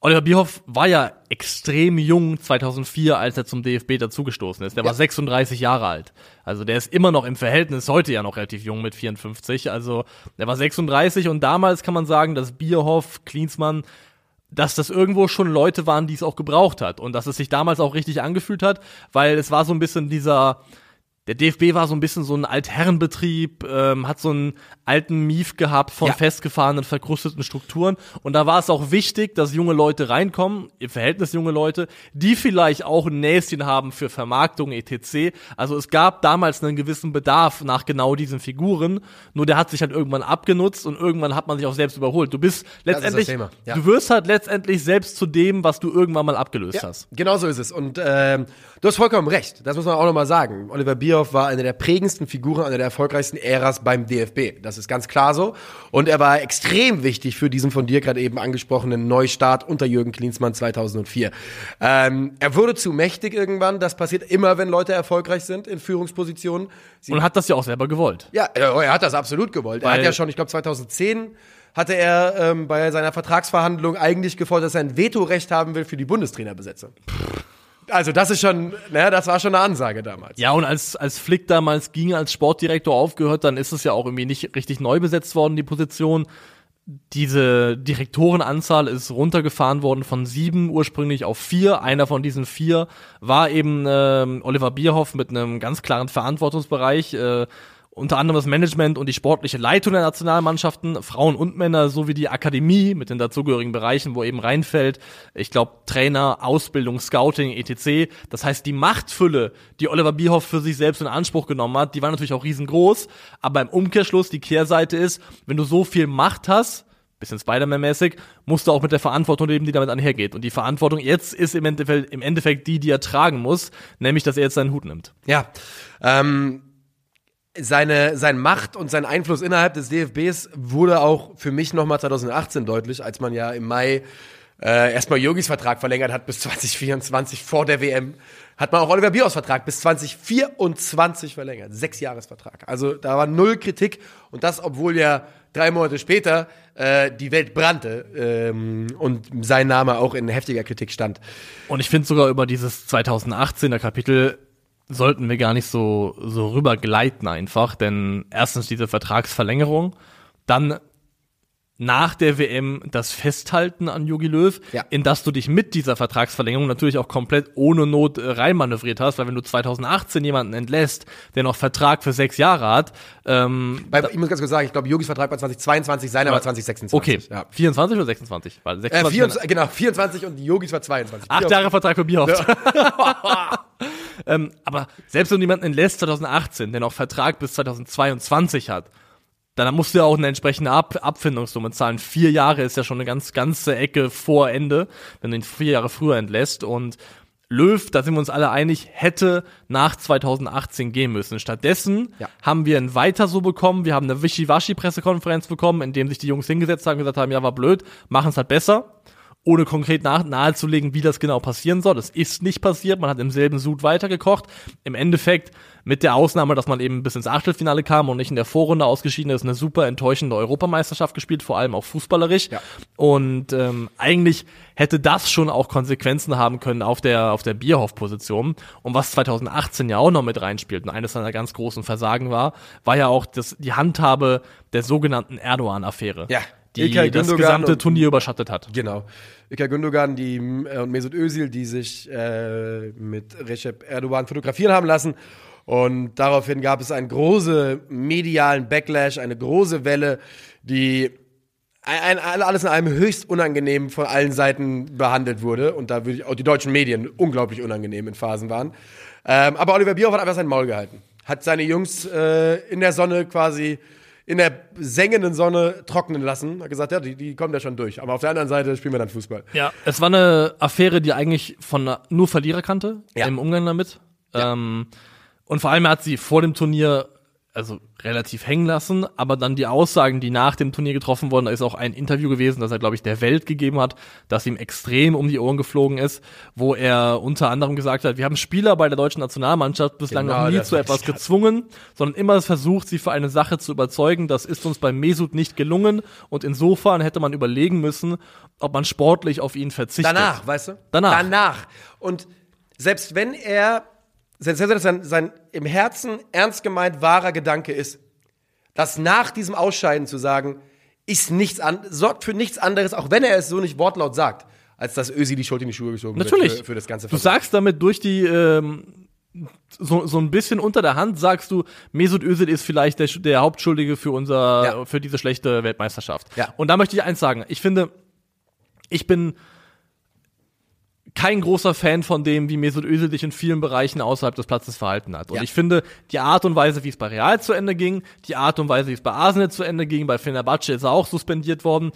Oliver Bierhoff war ja extrem jung 2004, als er zum DFB dazugestoßen ist. Der war 36 Jahre alt. Also der ist immer noch im Verhältnis heute ja noch relativ jung mit 54. Also der war 36 und damals kann man sagen, dass Bierhoff, Klinsmann, dass das irgendwo schon Leute waren, die es auch gebraucht hat und dass es sich damals auch richtig angefühlt hat, weil es war so ein bisschen dieser der DFB war so ein bisschen so ein Altherrenbetrieb, ähm, hat so einen alten Mief gehabt von Ja. festgefahrenen, verkrusteten Strukturen. Und da war es auch wichtig, dass junge Leute reinkommen, im Verhältnis junge Leute, die vielleicht auch ein Näschen haben für Vermarktung, etc. Also es gab damals einen gewissen Bedarf nach genau diesen Figuren. Nur der hat sich halt irgendwann abgenutzt und irgendwann hat man sich auch selbst überholt. Du bist letztendlich, ja. du wirst halt letztendlich selbst zu dem, was du irgendwann mal abgelöst hast. Genau so ist es. Und ähm, du hast vollkommen recht. Das muss man auch nochmal sagen. Oliver Bierhoff war eine der prägendsten Figuren, eine der erfolgreichsten Äras beim DFB. Das ist ganz klar so. Und er war extrem wichtig für diesen von dir gerade eben angesprochenen Neustart unter Jürgen Klinsmann 2004. Ähm, er wurde zu mächtig irgendwann. Das passiert immer, wenn Leute erfolgreich sind in Führungspositionen. Sie Und hat das ja auch selber gewollt. ja, er er hat das absolut gewollt. er Weil- hat ja schon, ich glaube 2010 hatte er ähm, bei seiner Vertragsverhandlung eigentlich gefordert, dass er ein Vetorecht haben will für die Bundestrainerbesetzung. Also das ist schon, naja, das war schon eine Ansage damals. Ja, und als, als Flick damals ging, als Sportdirektor aufgehört, dann ist es ja auch irgendwie nicht richtig neu besetzt worden, die Position. Diese Direktorenanzahl ist runtergefahren worden von sieben ursprünglich auf vier. Einer von diesen vier war eben ähm, Oliver Bierhoff mit einem ganz klaren Verantwortungsbereich. Äh, unter anderem das Management und die sportliche Leitung der Nationalmannschaften, Frauen und Männer, sowie die Akademie mit den dazugehörigen Bereichen, wo eben reinfällt, ich glaube, Trainer, Ausbildung, Scouting, etc. Das heißt, die Machtfülle, die Oliver Bierhoff für sich selbst in Anspruch genommen hat, die war natürlich auch riesengroß, aber im Umkehrschluss, die Kehrseite ist, wenn du so viel Macht hast, bisschen Spider-Man-mäßig, musst du auch mit der Verantwortung leben, die damit einhergeht. Und die Verantwortung jetzt ist im Endeffekt, im Endeffekt die, die er tragen muss, nämlich, dass er jetzt seinen Hut nimmt. Ja. Ähm, seine, sein Macht und sein Einfluss innerhalb des DFBs wurde auch für mich nochmal 2018 deutlich, als man ja im Mai äh, erstmal Yogis Vertrag verlängert hat bis 2024 vor der WM, hat man auch Oliver Bierhaus Vertrag bis 2024 verlängert. Sechs Jahresvertrag. Also da war null Kritik und das, obwohl ja drei Monate später äh, die Welt brannte ähm, und sein Name auch in heftiger Kritik stand. Und ich finde sogar über dieses 2018er Kapitel sollten wir gar nicht so, so rüber gleiten einfach, denn erstens diese Vertragsverlängerung, dann nach der WM das Festhalten an Jogi Löw, Ja. in das du dich mit dieser Vertragsverlängerung natürlich auch komplett ohne Not äh, reinmanövriert hast, weil wenn du 2018 jemanden entlässt, der noch Vertrag für sechs Jahre hat, ähm, Bei, ich muss ganz kurz sagen, ich glaube, Yogis Vertrag war 2022, seiner war 2026. okay, Ja. 24 oder 26? Weil Äh, 26 24, genau, 24 und Yogis war 22. Acht Jahre Vertrag für Bierhoff. ähm, aber selbst wenn du jemanden entlässt 2018, der noch Vertrag bis 2022 hat, dann musst du ja auch eine entsprechende Ab Abfindungssumme zahlen. Vier Jahre ist ja schon eine ganz ganze Ecke vor Ende, wenn du ihn vier Jahre früher entlässt. Und Löw, da sind wir uns alle einig, hätte nach 2018 gehen müssen. Stattdessen Ja. haben wir ein Weiter so bekommen. Wir haben eine Wischiwaschi-Pressekonferenz bekommen, in dem sich die Jungs hingesetzt haben und gesagt haben, ja, war blöd, machen es halt besser ohne konkret nach, nahezulegen, wie das genau passieren soll. Das ist nicht passiert. Man hat im selben Sud weitergekocht. Im Endeffekt, mit der Ausnahme, dass man eben bis ins Achtelfinale kam und nicht in der Vorrunde ausgeschieden ist, eine super enttäuschende Europameisterschaft gespielt, vor allem auch fußballerisch. Ja. Und ähm, eigentlich hätte das schon auch Konsequenzen haben können auf der, auf der Bierhoff-Position. Und was 2018 ja auch noch mit reinspielt und eines seiner ganz großen Versagen war, war ja auch das, die Handhabe der sogenannten Erdogan-Affäre. Ja. Die Ilkay das Gündogan gesamte Turnier überschattet hat. Genau. Ilkay Gündogan die, äh, und Mesut Özil, die sich äh, mit Recep Erdogan fotografieren haben lassen. Und daraufhin gab es einen großen medialen Backlash, eine große Welle, die ein, ein, alles in allem höchst unangenehm von allen Seiten behandelt wurde. Und da würde ich auch die deutschen Medien unglaublich unangenehm in Phasen waren. Ähm, aber Oliver Bierhoff hat einfach sein Maul gehalten. Hat seine Jungs äh, in der Sonne quasi, in der sengenden Sonne trocknen lassen. Hat gesagt, ja, die, die kommen da schon durch. Aber auf der anderen Seite spielen wir dann Fußball. Ja, es war eine Affäre, die eigentlich von nur Verlierer kannte Ja. im Umgang damit. Ähm, und vor allem hat sie vor dem Turnier also relativ hängen lassen, aber dann die Aussagen, die nach dem Turnier getroffen wurden, da ist auch ein Interview gewesen, das er, glaube ich, der Welt gegeben hat, das ihm extrem um die Ohren geflogen ist, wo er unter anderem gesagt hat, wir haben Spieler bei der deutschen Nationalmannschaft bislang Genau, noch nie zu etwas gezwungen, sondern immer versucht, sie für eine Sache zu überzeugen. Das ist uns bei Mesut nicht gelungen und insofern hätte man überlegen müssen, ob man sportlich auf ihn verzichtet. Danach, weißt du? Danach. Danach. Und selbst wenn er, selbst wenn das sein, sein im Herzen ernst gemeint wahrer Gedanke ist, das nach diesem Ausscheiden zu sagen, ist nichts an, sorgt für nichts anderes, auch wenn er es so nicht wortlaut sagt, als dass Ösi die Schuld in die Schuhe geschoben Natürlich. wird für, für das ganze Du Versagen. sagst damit durch die, ähm, so, so ein bisschen unter der Hand sagst du, Mesut Özil ist vielleicht der, der Hauptschuldige für unser, Ja. für diese schlechte Weltmeisterschaft. Ja. Und da möchte ich eins sagen. Ich finde, ich bin kein großer Fan von dem, wie Mesut Özil sich in vielen Bereichen außerhalb des Platzes verhalten hat. Und Ja. ich finde, die Art und Weise, wie es bei Real zu Ende ging, die Art und Weise, wie es bei Arsenal zu Ende ging, bei Fenerbahce ist er auch suspendiert worden.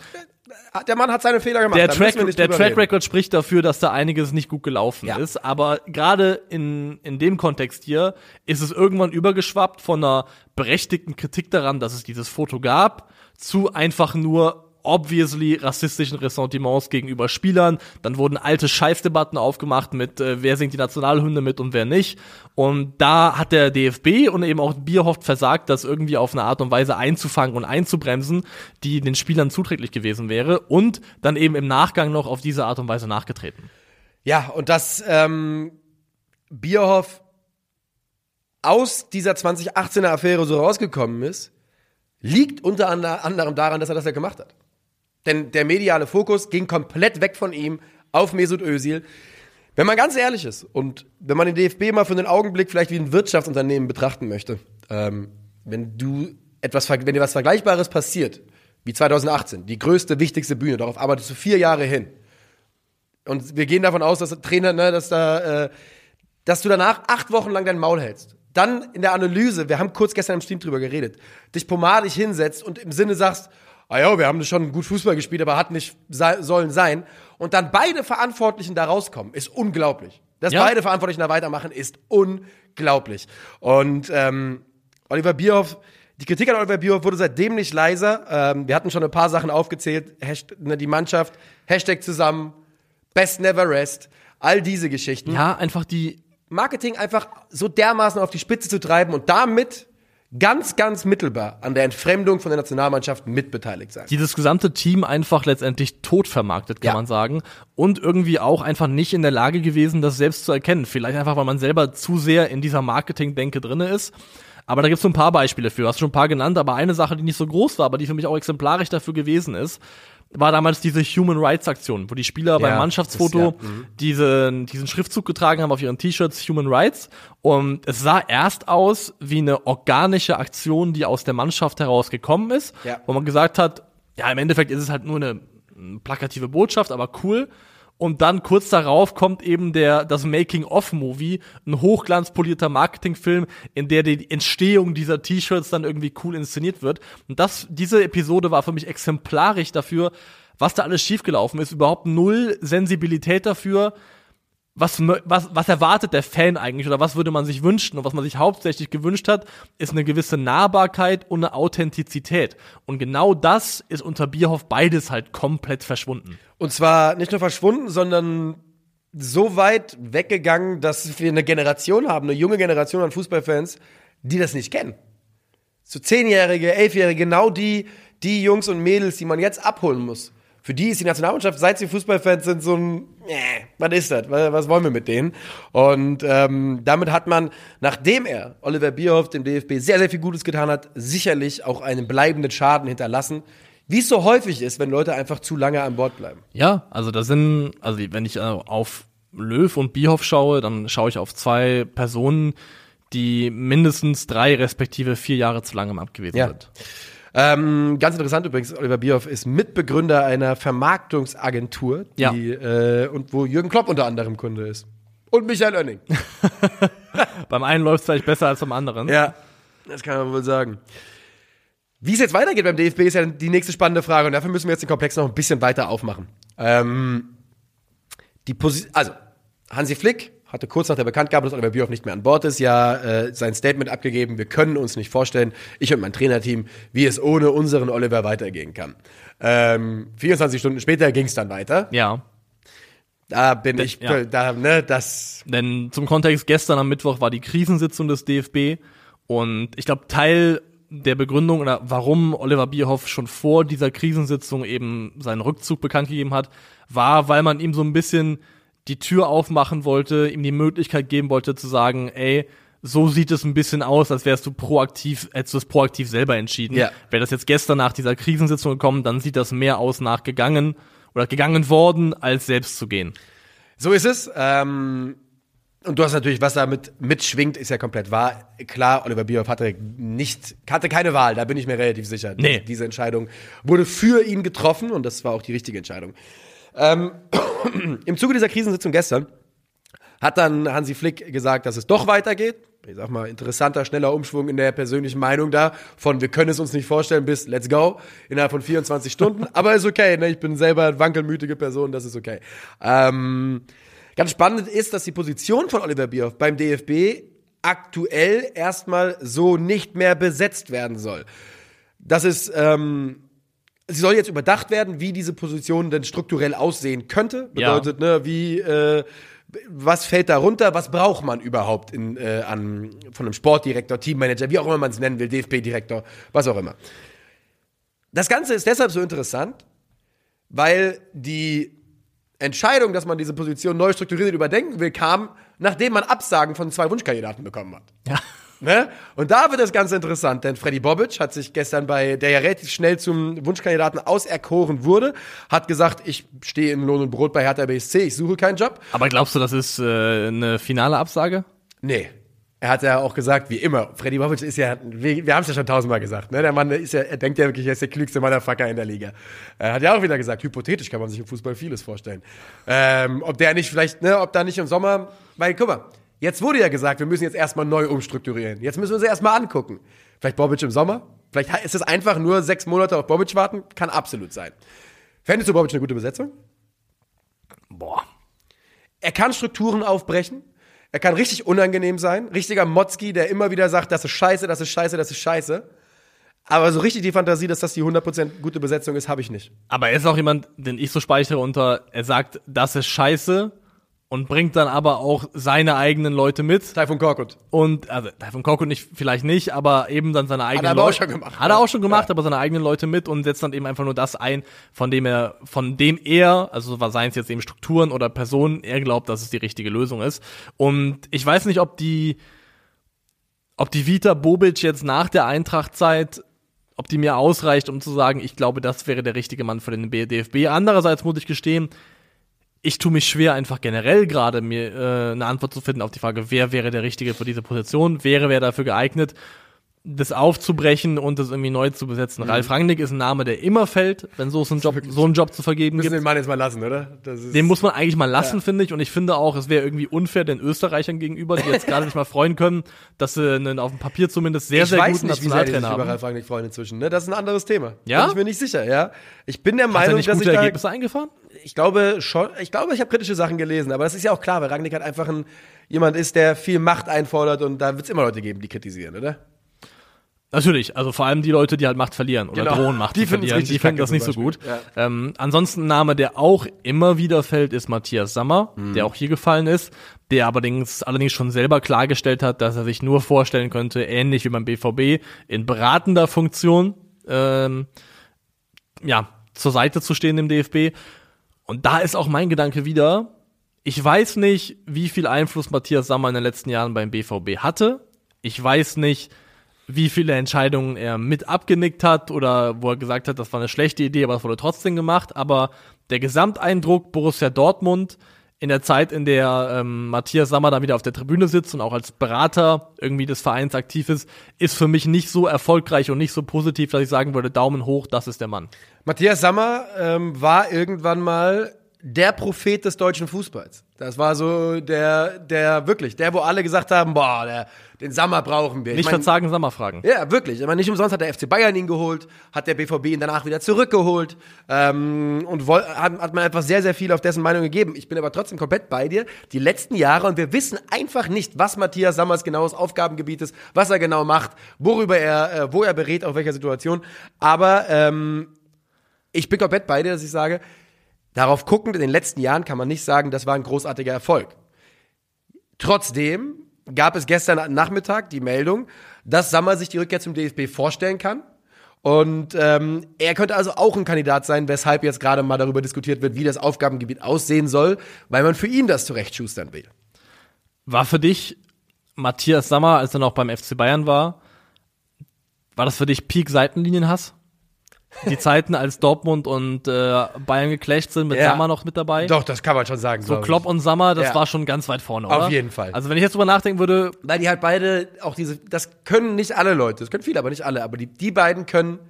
Der Mann hat seine Fehler gemacht. Der Track, der Track reden. Record spricht dafür, dass da einiges nicht gut gelaufen Ja. ist. Aber gerade in, in dem Kontext hier ist es irgendwann übergeschwappt von einer berechtigten Kritik daran, dass es dieses Foto gab, zu einfach nur obviously rassistischen Ressentiments gegenüber Spielern. Dann wurden alte Scheißdebatten aufgemacht mit, äh, wer singt die Nationalhymne mit und wer nicht. Und da hat der DFB und eben auch Bierhoff versagt, das irgendwie auf eine Art und Weise einzufangen und einzubremsen, die den Spielern zuträglich gewesen wäre und dann eben im Nachgang noch auf diese Art und Weise nachgetreten. Ja, und dass ähm, Bierhoff aus dieser 2018er Affäre so rausgekommen ist, liegt unter ander- anderem daran, dass er das ja gemacht hat. Denn der mediale Fokus ging komplett weg von ihm auf Mesut Özil. Wenn man ganz ehrlich ist und wenn man den DFB mal für einen Augenblick vielleicht wie ein Wirtschaftsunternehmen betrachten möchte, ähm, wenn du etwas, wenn dir was Vergleichbares passiert, wie 2018, die größte, wichtigste Bühne, darauf arbeitest du vier Jahre hin. Und wir gehen davon aus, dass Trainer, ne, dass da, äh, dass du danach acht Wochen lang dein Maul hältst. Dann in der Analyse, wir haben kurz gestern im Stream drüber geredet, dich pomadig hinsetzt und im Sinne sagst, ah ja, wir haben schon gut Fußball gespielt, aber hat nicht sei, sollen sein. Und dann beide Verantwortlichen da rauskommen, ist unglaublich. Dass Ja. beide Verantwortlichen da weitermachen, ist unglaublich. Und ähm, Oliver Bierhoff, die Kritik an Oliver Bierhoff wurde seitdem nicht leiser. Ähm, wir hatten schon ein paar Sachen aufgezählt. Hasht ne, die Mannschaft, Hashtag zusammen, Best Never Rest, all diese Geschichten. Ja, einfach die, Marketing einfach so dermaßen auf die Spitze zu treiben und damit ganz, ganz mittelbar an der Entfremdung von der Nationalmannschaft mitbeteiligt sein. dieses gesamte Team einfach letztendlich tot vermarktet, kann Ja. man sagen. Und irgendwie auch einfach nicht in der Lage gewesen, das selbst zu erkennen. Vielleicht einfach, weil man selber zu sehr in dieser Marketing-Denke drinne ist. Aber da gibt es so ein paar Beispiele für. Du hast schon ein paar genannt, aber eine Sache, die nicht so groß war, aber die für mich auch exemplarisch dafür gewesen ist, war damals diese Human Rights Aktion, wo die Spieler beim Mannschaftsfoto das- ja, mhm. diesen, diesen Schriftzug getragen haben auf ihren T-Shirts Human Rights. Und es sah erst aus wie eine organische Aktion, die aus der Mannschaft heraus gekommen ist, Ja. wo man gesagt hat, ja, im Endeffekt ist es halt nur eine plakative Botschaft, aber cool. Und dann kurz darauf kommt eben der, das Making-of-Movie, ein hochglanzpolierter Marketingfilm, in der die Entstehung dieser T-Shirts dann irgendwie cool inszeniert wird. Und das, diese Episode war für mich exemplarisch dafür, was da alles schiefgelaufen ist. Überhaupt null Sensibilität dafür, was, was, was erwartet der Fan eigentlich oder was würde man sich wünschen? Und was man sich hauptsächlich gewünscht hat, ist eine gewisse Nahbarkeit und eine Authentizität. Und genau das ist unter Bierhoff beides halt komplett verschwunden. Und zwar nicht nur verschwunden, sondern so weit weggegangen, dass wir eine Generation haben, eine junge Generation an Fußballfans, die das nicht kennen. So Zehnjährige, Elfjährige, genau die, die Jungs und Mädels, die man jetzt abholen muss. Für die ist die Nationalmannschaft, seit sie Fußballfans sind, so ein, äh, was ist das? Was, wollen wir mit denen? Und ähm, damit hat man, nachdem er Oliver Bierhoff dem DFB sehr, sehr viel Gutes getan hat, sicherlich auch einen bleibenden Schaden hinterlassen. Wie es so häufig ist, wenn Leute einfach zu lange an Bord bleiben. Ja, also da sind, also wenn ich äh, auf Löw und Bierhoff schaue, dann schaue ich auf zwei Personen, die mindestens drei respektive vier Jahre zu lange im Amt gewesen Ja. sind. Ähm, ganz interessant übrigens, Oliver Bierhoff ist Mitbegründer einer Vermarktungsagentur, die, Ja. äh, und wo Jürgen Klopp unter anderem Kunde ist. Und Michael Oenning. Beim einen läuft es vielleicht besser als beim anderen. Ja, das kann man wohl sagen. Wie es jetzt weitergeht beim DFB ist ja die nächste spannende Frage und dafür müssen wir jetzt den Komplex noch ein bisschen weiter aufmachen. Ähm, die Posi also, Hansi Flick hatte kurz nach der Bekanntgabe, dass Oliver Bierhoff nicht mehr an Bord ist, ja äh, sein Statement abgegeben, wir können uns nicht vorstellen, ich und mein Trainerteam, wie es ohne unseren Oliver weitergehen kann. Ähm, 24 Stunden später ging es dann weiter. ja. Da bin ich, ja. da, ne, das, Denn zum Kontext, gestern am Mittwoch war die Krisensitzung des DFB und ich glaube, Teil der Begründung oder warum Oliver Bierhoff schon vor dieser Krisensitzung eben seinen Rückzug bekannt gegeben hat, war, weil man ihm so ein bisschen die Tür aufmachen wollte, ihm die Möglichkeit geben wollte zu sagen, ey, so sieht es ein bisschen aus, als wärst du proaktiv, hättest du es proaktiv selber entschieden. Ja. Wäre das jetzt gestern nach dieser Krisensitzung gekommen, dann sieht das mehr aus nach gegangen oder gegangen worden, als selbst zu gehen. So ist es. Ähm, und du hast natürlich, was damit mitschwingt, ist ja komplett wahr. Klar, Oliver Bierhoff hatte nicht, hatte keine Wahl, da bin ich mir relativ sicher. Nee. Diese Entscheidung wurde für ihn getroffen und das war auch die richtige Entscheidung. Ähm, Im Zuge dieser Krisensitzung gestern hat dann Hansi Flick gesagt, dass es doch weitergeht. Ich sag mal, interessanter, schneller Umschwung in der persönlichen Meinung da. Von wir können es uns nicht vorstellen bis let's go. Innerhalb von 24 Stunden. Aber ist okay, ne? Ich bin selber wankelmütige Person, das ist okay. Ähm, ganz spannend ist, dass die Position von Oliver Bierhoff beim DFB aktuell erstmal so nicht mehr besetzt werden soll. Das ist, ähm, sie soll jetzt überdacht werden, wie diese Position denn strukturell aussehen könnte. Ja. Bedeutet, ne, wie, äh, was fällt da runter, was braucht man überhaupt in, äh, an, von einem Sportdirektor, Teammanager, wie auch immer man es nennen will, DFB-Direktor, was auch immer. Das Ganze ist deshalb so interessant, weil die Entscheidung, dass man diese Position neu strukturiert überdenken will, kam, nachdem man Absagen von zwei Wunschkandidaten bekommen hat. Ja. Ne? Und da wird das ganz interessant, denn Freddy Bobic hat sich gestern bei, der ja relativ schnell zum Wunschkandidaten auserkoren wurde, hat gesagt, ich stehe in Lohn und Brot bei Hertha BSC, ich suche keinen Job. Aber glaubst du, das ist äh, eine finale Absage? Nee. Er hat ja auch gesagt, wie immer, Freddy Bobic ist ja, wir, wir haben es ja schon tausendmal gesagt, ne? Der Mann ist ja, er denkt ja wirklich, er ist der klügste Motherfucker in der Liga. Er hat ja auch wieder gesagt, hypothetisch kann man sich im Fußball vieles vorstellen. Ähm, ob der nicht vielleicht, ne, ob da nicht im Sommer, weil, guck mal, jetzt wurde ja gesagt, wir müssen jetzt erstmal neu umstrukturieren. Jetzt müssen wir uns erstmal angucken. Vielleicht Bobic im Sommer? Vielleicht ist es einfach nur sechs Monate auf Bobic warten? Kann absolut sein. Fändest du Bobic eine gute Besetzung? Boah. Er kann Strukturen aufbrechen. Er kann richtig unangenehm sein. Richtiger Motzki, der immer wieder sagt, das ist scheiße, das ist scheiße, das ist scheiße. Aber so richtig die Fantasie, dass das die 100% gute Besetzung ist, habe ich nicht. Aber er ist auch jemand, den ich so speichere unter, er sagt, das ist scheiße und bringt dann aber auch seine eigenen Leute mit. Taifun Korkut. Und, also, Taifun Korkut nicht, vielleicht nicht, aber eben dann seine eigenen aber auch Leute. schon gemacht, Hat er auch schon gemacht, Ja. aber seine eigenen Leute mit und setzt dann eben einfach nur das ein, von dem er, von dem er, also seien es jetzt eben Strukturen oder Personen, er glaubt, dass es die richtige Lösung ist. Und ich weiß nicht, ob die, ob die Vita Bobic jetzt nach der Eintrachtzeit, ob die mir ausreicht, um zu sagen, ich glaube, das wäre der richtige Mann für den DFB. Andererseits muss ich gestehen, ich tue mich schwer, einfach generell gerade mir äh, eine Antwort zu finden auf die Frage, wer wäre der Richtige für diese Position, wäre wer dafür geeignet, das aufzubrechen und das irgendwie neu zu besetzen. Ralf Rangnick ist ein Name, der immer fällt, wenn so einen Job, so einen Job zu vergeben Müssen gibt. den Mann jetzt mal lassen, oder? Den muss man eigentlich mal lassen, finde ich. Und ich finde auch, es wäre irgendwie unfair den Österreichern gegenüber, die jetzt gerade nicht mal freuen können, dass sie einen auf dem Papier zumindest sehr, ich sehr weiß guten nicht, wie sehr die sich Nationaltrainer über haben. Ralf Rangnick freuen inzwischen. Ne? Das ist ein anderes Thema. Ja? Bin ich mir nicht sicher, ja. Ich bin der Hat er Meinung, nicht dass ich gute da, Ergebnisse eingefahren? Ich glaube schon, ich glaube, ich habe kritische Sachen gelesen, aber das ist ja auch klar, weil Rangnick halt einfach ein, jemand ist, der viel Macht einfordert und da wird es immer Leute geben, die kritisieren, oder? Natürlich, also vor allem die Leute, die halt Macht verlieren oder Genau. drohen Macht Die zu verlieren, die finden das nicht so gut. Beispiel. Ähm, ansonsten ein Name, der auch immer wieder fällt, ist Matthias Sammer, Mhm. der auch hier gefallen ist, der allerdings, allerdings schon selber klargestellt hat, dass er sich nur vorstellen könnte, ähnlich wie beim BVB, in beratender Funktion ähm, ja, zur Seite zu stehen im DFB. Und da ist auch mein Gedanke wieder, ich weiß nicht, wie viel Einfluss Matthias Sammer in den letzten Jahren beim BVB hatte. Ich weiß nicht, wie viele Entscheidungen er mit abgenickt hat oder wo er gesagt hat, das war eine schlechte Idee, aber es wurde trotzdem gemacht. Aber der Gesamteindruck Borussia Dortmund in der Zeit, in der ähm, Matthias Sammer da wieder auf der Tribüne sitzt und auch als Berater irgendwie des Vereins aktiv ist, ist für mich nicht so erfolgreich und nicht so positiv, dass ich sagen würde, Daumen hoch, das ist der Mann. Matthias Sammer ähm, war irgendwann mal der Prophet des deutschen Fußballs. Das war so der, der wirklich, der, wo alle gesagt haben, boah, der, den Sammer brauchen wir. Ich Nicht mein, verzagen, Sammer fragen. Ja, wirklich. Ich meine, nicht umsonst hat der FC Bayern ihn geholt, hat der BVB ihn danach wieder zurückgeholt ähm, und woll, hat, hat man einfach sehr, sehr viel auf dessen Meinung gegeben. Ich bin aber trotzdem komplett bei dir. Die letzten Jahre und wir wissen einfach nicht, was Matthias Sammers genaues Aufgabengebiet ist, was er genau macht, worüber er, äh, wo er berät, auf welcher Situation. Aber ähm, ich bin komplett bei dir, dass ich sage, darauf guckend in den letzten Jahren kann man nicht sagen, das war ein großartiger Erfolg. Trotzdem gab es gestern Nachmittag die Meldung, dass Sammer sich die Rückkehr zum DFB vorstellen kann. Und ähm, er könnte also auch ein Kandidat sein, weshalb jetzt gerade mal darüber diskutiert wird, wie das Aufgabengebiet aussehen soll, weil man für ihn das zurechtschustern will. War für dich Matthias Sammer, als er noch beim FC Bayern war, war das für dich Peak Seitenlinienhass? Die Zeiten, als Dortmund und äh, Bayern geclasht sind, mit Ja. Sammer noch mit dabei. Doch, das kann man schon sagen. So. Klopp und Sammer, das Ja. war schon ganz weit vorne, oder? Auf jeden Fall. Also wenn ich jetzt drüber nachdenken würde, Weil die halt beide auch diese, das können nicht alle Leute, das können viele, aber nicht alle, aber die, die beiden können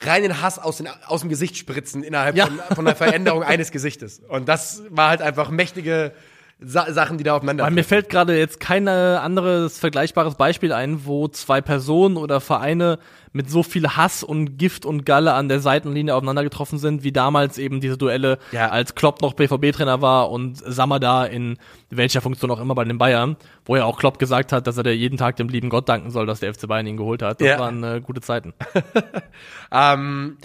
reinen Hass aus, den, aus dem Gesicht spritzen innerhalb Ja. von, von der Veränderung eines Gesichtes. Und das war halt einfach mächtige Sa Sachen, die da aufeinander Weil mir fällt gerade jetzt kein äh, anderes vergleichbares Beispiel ein, wo zwei Personen oder Vereine mit so viel Hass und Gift und Galle an der Seitenlinie aufeinander getroffen sind, wie damals eben diese Duelle, Ja. als Klopp noch BVB-Trainer war und Sammer da in welcher Funktion auch immer bei den Bayern, wo ja auch Klopp gesagt hat, dass er der jeden Tag dem lieben Gott danken soll, dass der FC Bayern ihn geholt hat. Das Ja. waren äh, gute Zeiten. Ähm,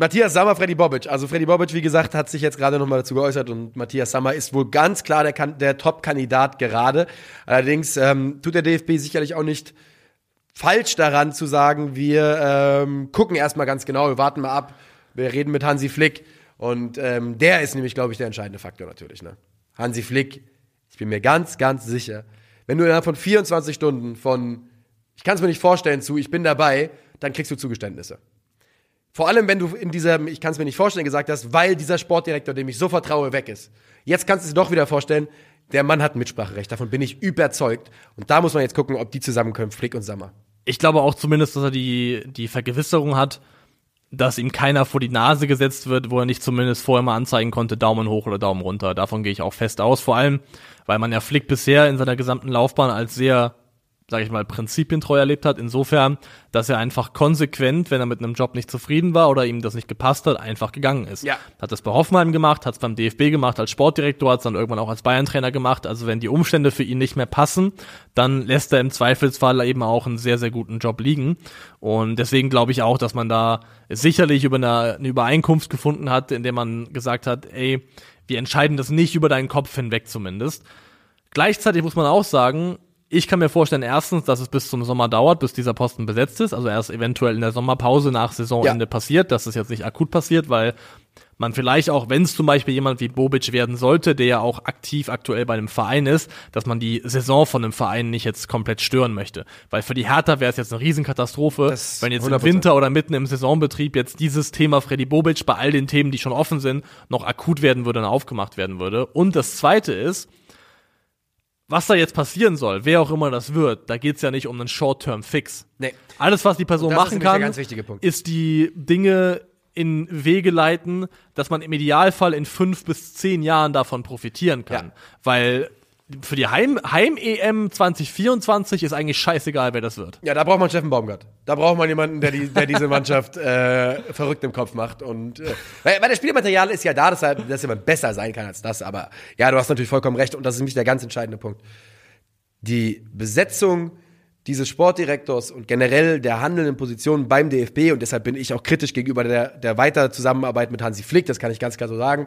Matthias Sammer, Freddy Bobic. Also Freddy Bobic, wie gesagt, hat sich jetzt gerade nochmal dazu geäußert und Matthias Sammer ist wohl ganz klar der, der Top-Kandidat gerade. Allerdings ähm, tut der DFB sicherlich auch nicht falsch daran zu sagen, wir ähm, gucken erstmal ganz genau, wir warten mal ab, wir reden mit Hansi Flick und ähm, der ist nämlich, glaube ich, der entscheidende Faktor natürlich. Ne? Hansi Flick, ich bin mir ganz, ganz sicher, wenn du innerhalb von 24 Stunden von, ich kann es mir nicht vorstellen, zu, ich bin dabei, dann kriegst du Zugeständnisse. Vor allem, wenn du in diesem, ich kann es mir nicht vorstellen, gesagt hast, weil dieser Sportdirektor, dem ich so vertraue, weg ist. Jetzt kannst du es doch wieder vorstellen, der Mann hat Mitspracherecht, davon bin ich überzeugt. Und da muss man jetzt gucken, ob die zusammenkommen, Flick und Sammer. Ich glaube auch zumindest, dass er die, die Vergewisserung hat, dass ihm keiner vor die Nase gesetzt wird, wo er nicht zumindest vorher mal anzeigen konnte, Daumen hoch oder Daumen runter. Davon gehe ich auch fest aus. Vor allem, weil man ja Flick bisher in seiner gesamten Laufbahn als sehr, sage ich mal, prinzipientreu erlebt hat. Insofern, dass er einfach konsequent, wenn er mit einem Job nicht zufrieden war oder ihm das nicht gepasst hat, einfach gegangen ist. Ja. Hat das bei Hoffenheim gemacht, hat es beim DFB gemacht als Sportdirektor, hat es dann irgendwann auch als Bayern-Trainer gemacht. Also wenn die Umstände für ihn nicht mehr passen, dann lässt er im Zweifelsfall eben auch einen sehr, sehr guten Job liegen. Und deswegen glaube ich auch, dass man da sicherlich über eine, eine Übereinkunft gefunden hat, in der man gesagt hat, ey, wir entscheiden das nicht über deinen Kopf hinweg zumindest. Gleichzeitig muss man auch sagen, ich kann mir vorstellen, erstens, dass es bis zum Sommer dauert, bis dieser Posten besetzt ist, also erst eventuell in der Sommerpause nach Saisonende Ja. passiert, dass es jetzt nicht akut passiert, weil man vielleicht auch, wenn es zum Beispiel jemand wie Bobic werden sollte, der ja auch aktiv aktuell bei einem Verein ist, dass man die Saison von einem Verein nicht jetzt komplett stören möchte. Weil für die Hertha wäre es jetzt eine Riesenkatastrophe, Das wenn jetzt 100%. im Winter oder mitten im Saisonbetrieb jetzt dieses Thema Freddy Bobic bei all den Themen, die schon offen sind, noch akut werden würde und aufgemacht werden würde. Und das zweite ist, was da jetzt passieren soll, wer auch immer das wird, da geht's ja nicht um einen Short-Term-Fix. Nee. Alles, was die Person ist machen der kann, ist die Dinge in Wege leiten, dass man im Idealfall in fünf bis zehn Jahren davon profitieren kann. Ja. Weil für die Heim- Heim-EM 2024 ist eigentlich scheißegal, wer das wird. Ja, da braucht man Steffen Baumgart. Da braucht man jemanden, der, die, der diese Mannschaft äh, verrückt im Kopf macht. Und äh, weil, weil das Spielmaterial ist ja da, deshalb, dass jemand besser sein kann als das. Aber ja, du hast natürlich vollkommen recht. Und das ist nämlich der ganz entscheidende Punkt. Die Besetzung dieses Sportdirektors und generell der handelnden Positionen beim DFB, und deshalb bin ich auch kritisch gegenüber der, der weiter Zusammenarbeit mit Hansi Flick, das kann ich ganz klar so sagen.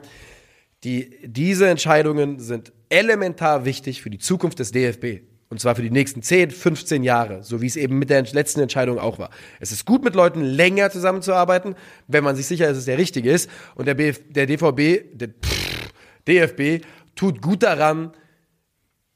Die, diese Entscheidungen sind elementar wichtig für die Zukunft des DFB. Und zwar für die nächsten 10, 15 Jahre, so wie es eben mit der letzten Entscheidung auch war. Es ist gut, mit Leuten länger zusammenzuarbeiten, wenn man sich sicher ist, dass es der richtige ist. Und der, BF, der DVB, der pff, DFB, tut gut daran,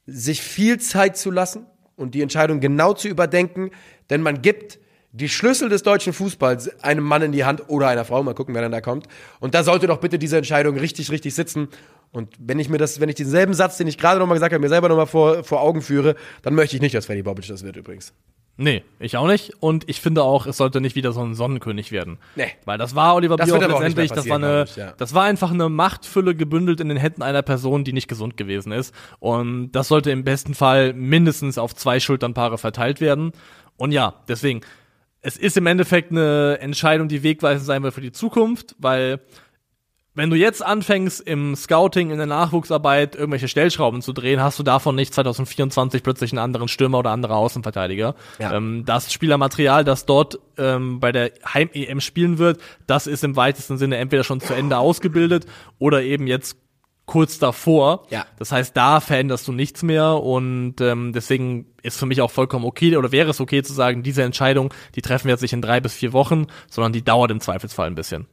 sich viel Zeit zu lassen und die Entscheidung genau zu überdenken, denn man gibt die Schlüssel des deutschen Fußballs einem Mann in die Hand oder einer Frau, mal gucken, wer dann da kommt. Und da sollte doch bitte diese Entscheidung richtig, richtig sitzen. Und wenn ich mir das, wenn ich denselben Satz, den ich gerade nochmal gesagt habe, mir selber nochmal vor, vor Augen führe, dann möchte ich nicht, dass Freddy Bobic das wird übrigens. Nee, ich auch nicht. Und ich finde auch, es sollte nicht wieder so ein Sonnenkönig werden. Nee. Weil das war Oliver Bierhoff letztendlich, das war, eine, ich, ja. das war einfach eine Machtfülle gebündelt in den Händen einer Person, die nicht gesund gewesen ist. Und das sollte im besten Fall mindestens auf zwei Schulternpaare verteilt werden. Und ja, deswegen, es ist im Endeffekt eine Entscheidung, die wegweisend sein wird für die Zukunft, weil wenn du jetzt anfängst, im Scouting, in der Nachwuchsarbeit irgendwelche Stellschrauben zu drehen, hast du davon nicht 2024 plötzlich einen anderen Stürmer oder andere Außenverteidiger. Ja. Ähm, das Spielermaterial, das dort ähm, bei der Heim-EM spielen wird, das ist im weitesten Sinne entweder schon zu Ende ausgebildet oder eben jetzt kurz davor. Ja. Das heißt, da veränderst du nichts mehr und ähm, deswegen ist für mich auch vollkommen okay oder wäre es okay zu sagen, diese Entscheidung, die treffen wir jetzt nicht in drei bis vier Wochen, sondern die dauert im Zweifelsfall ein bisschen.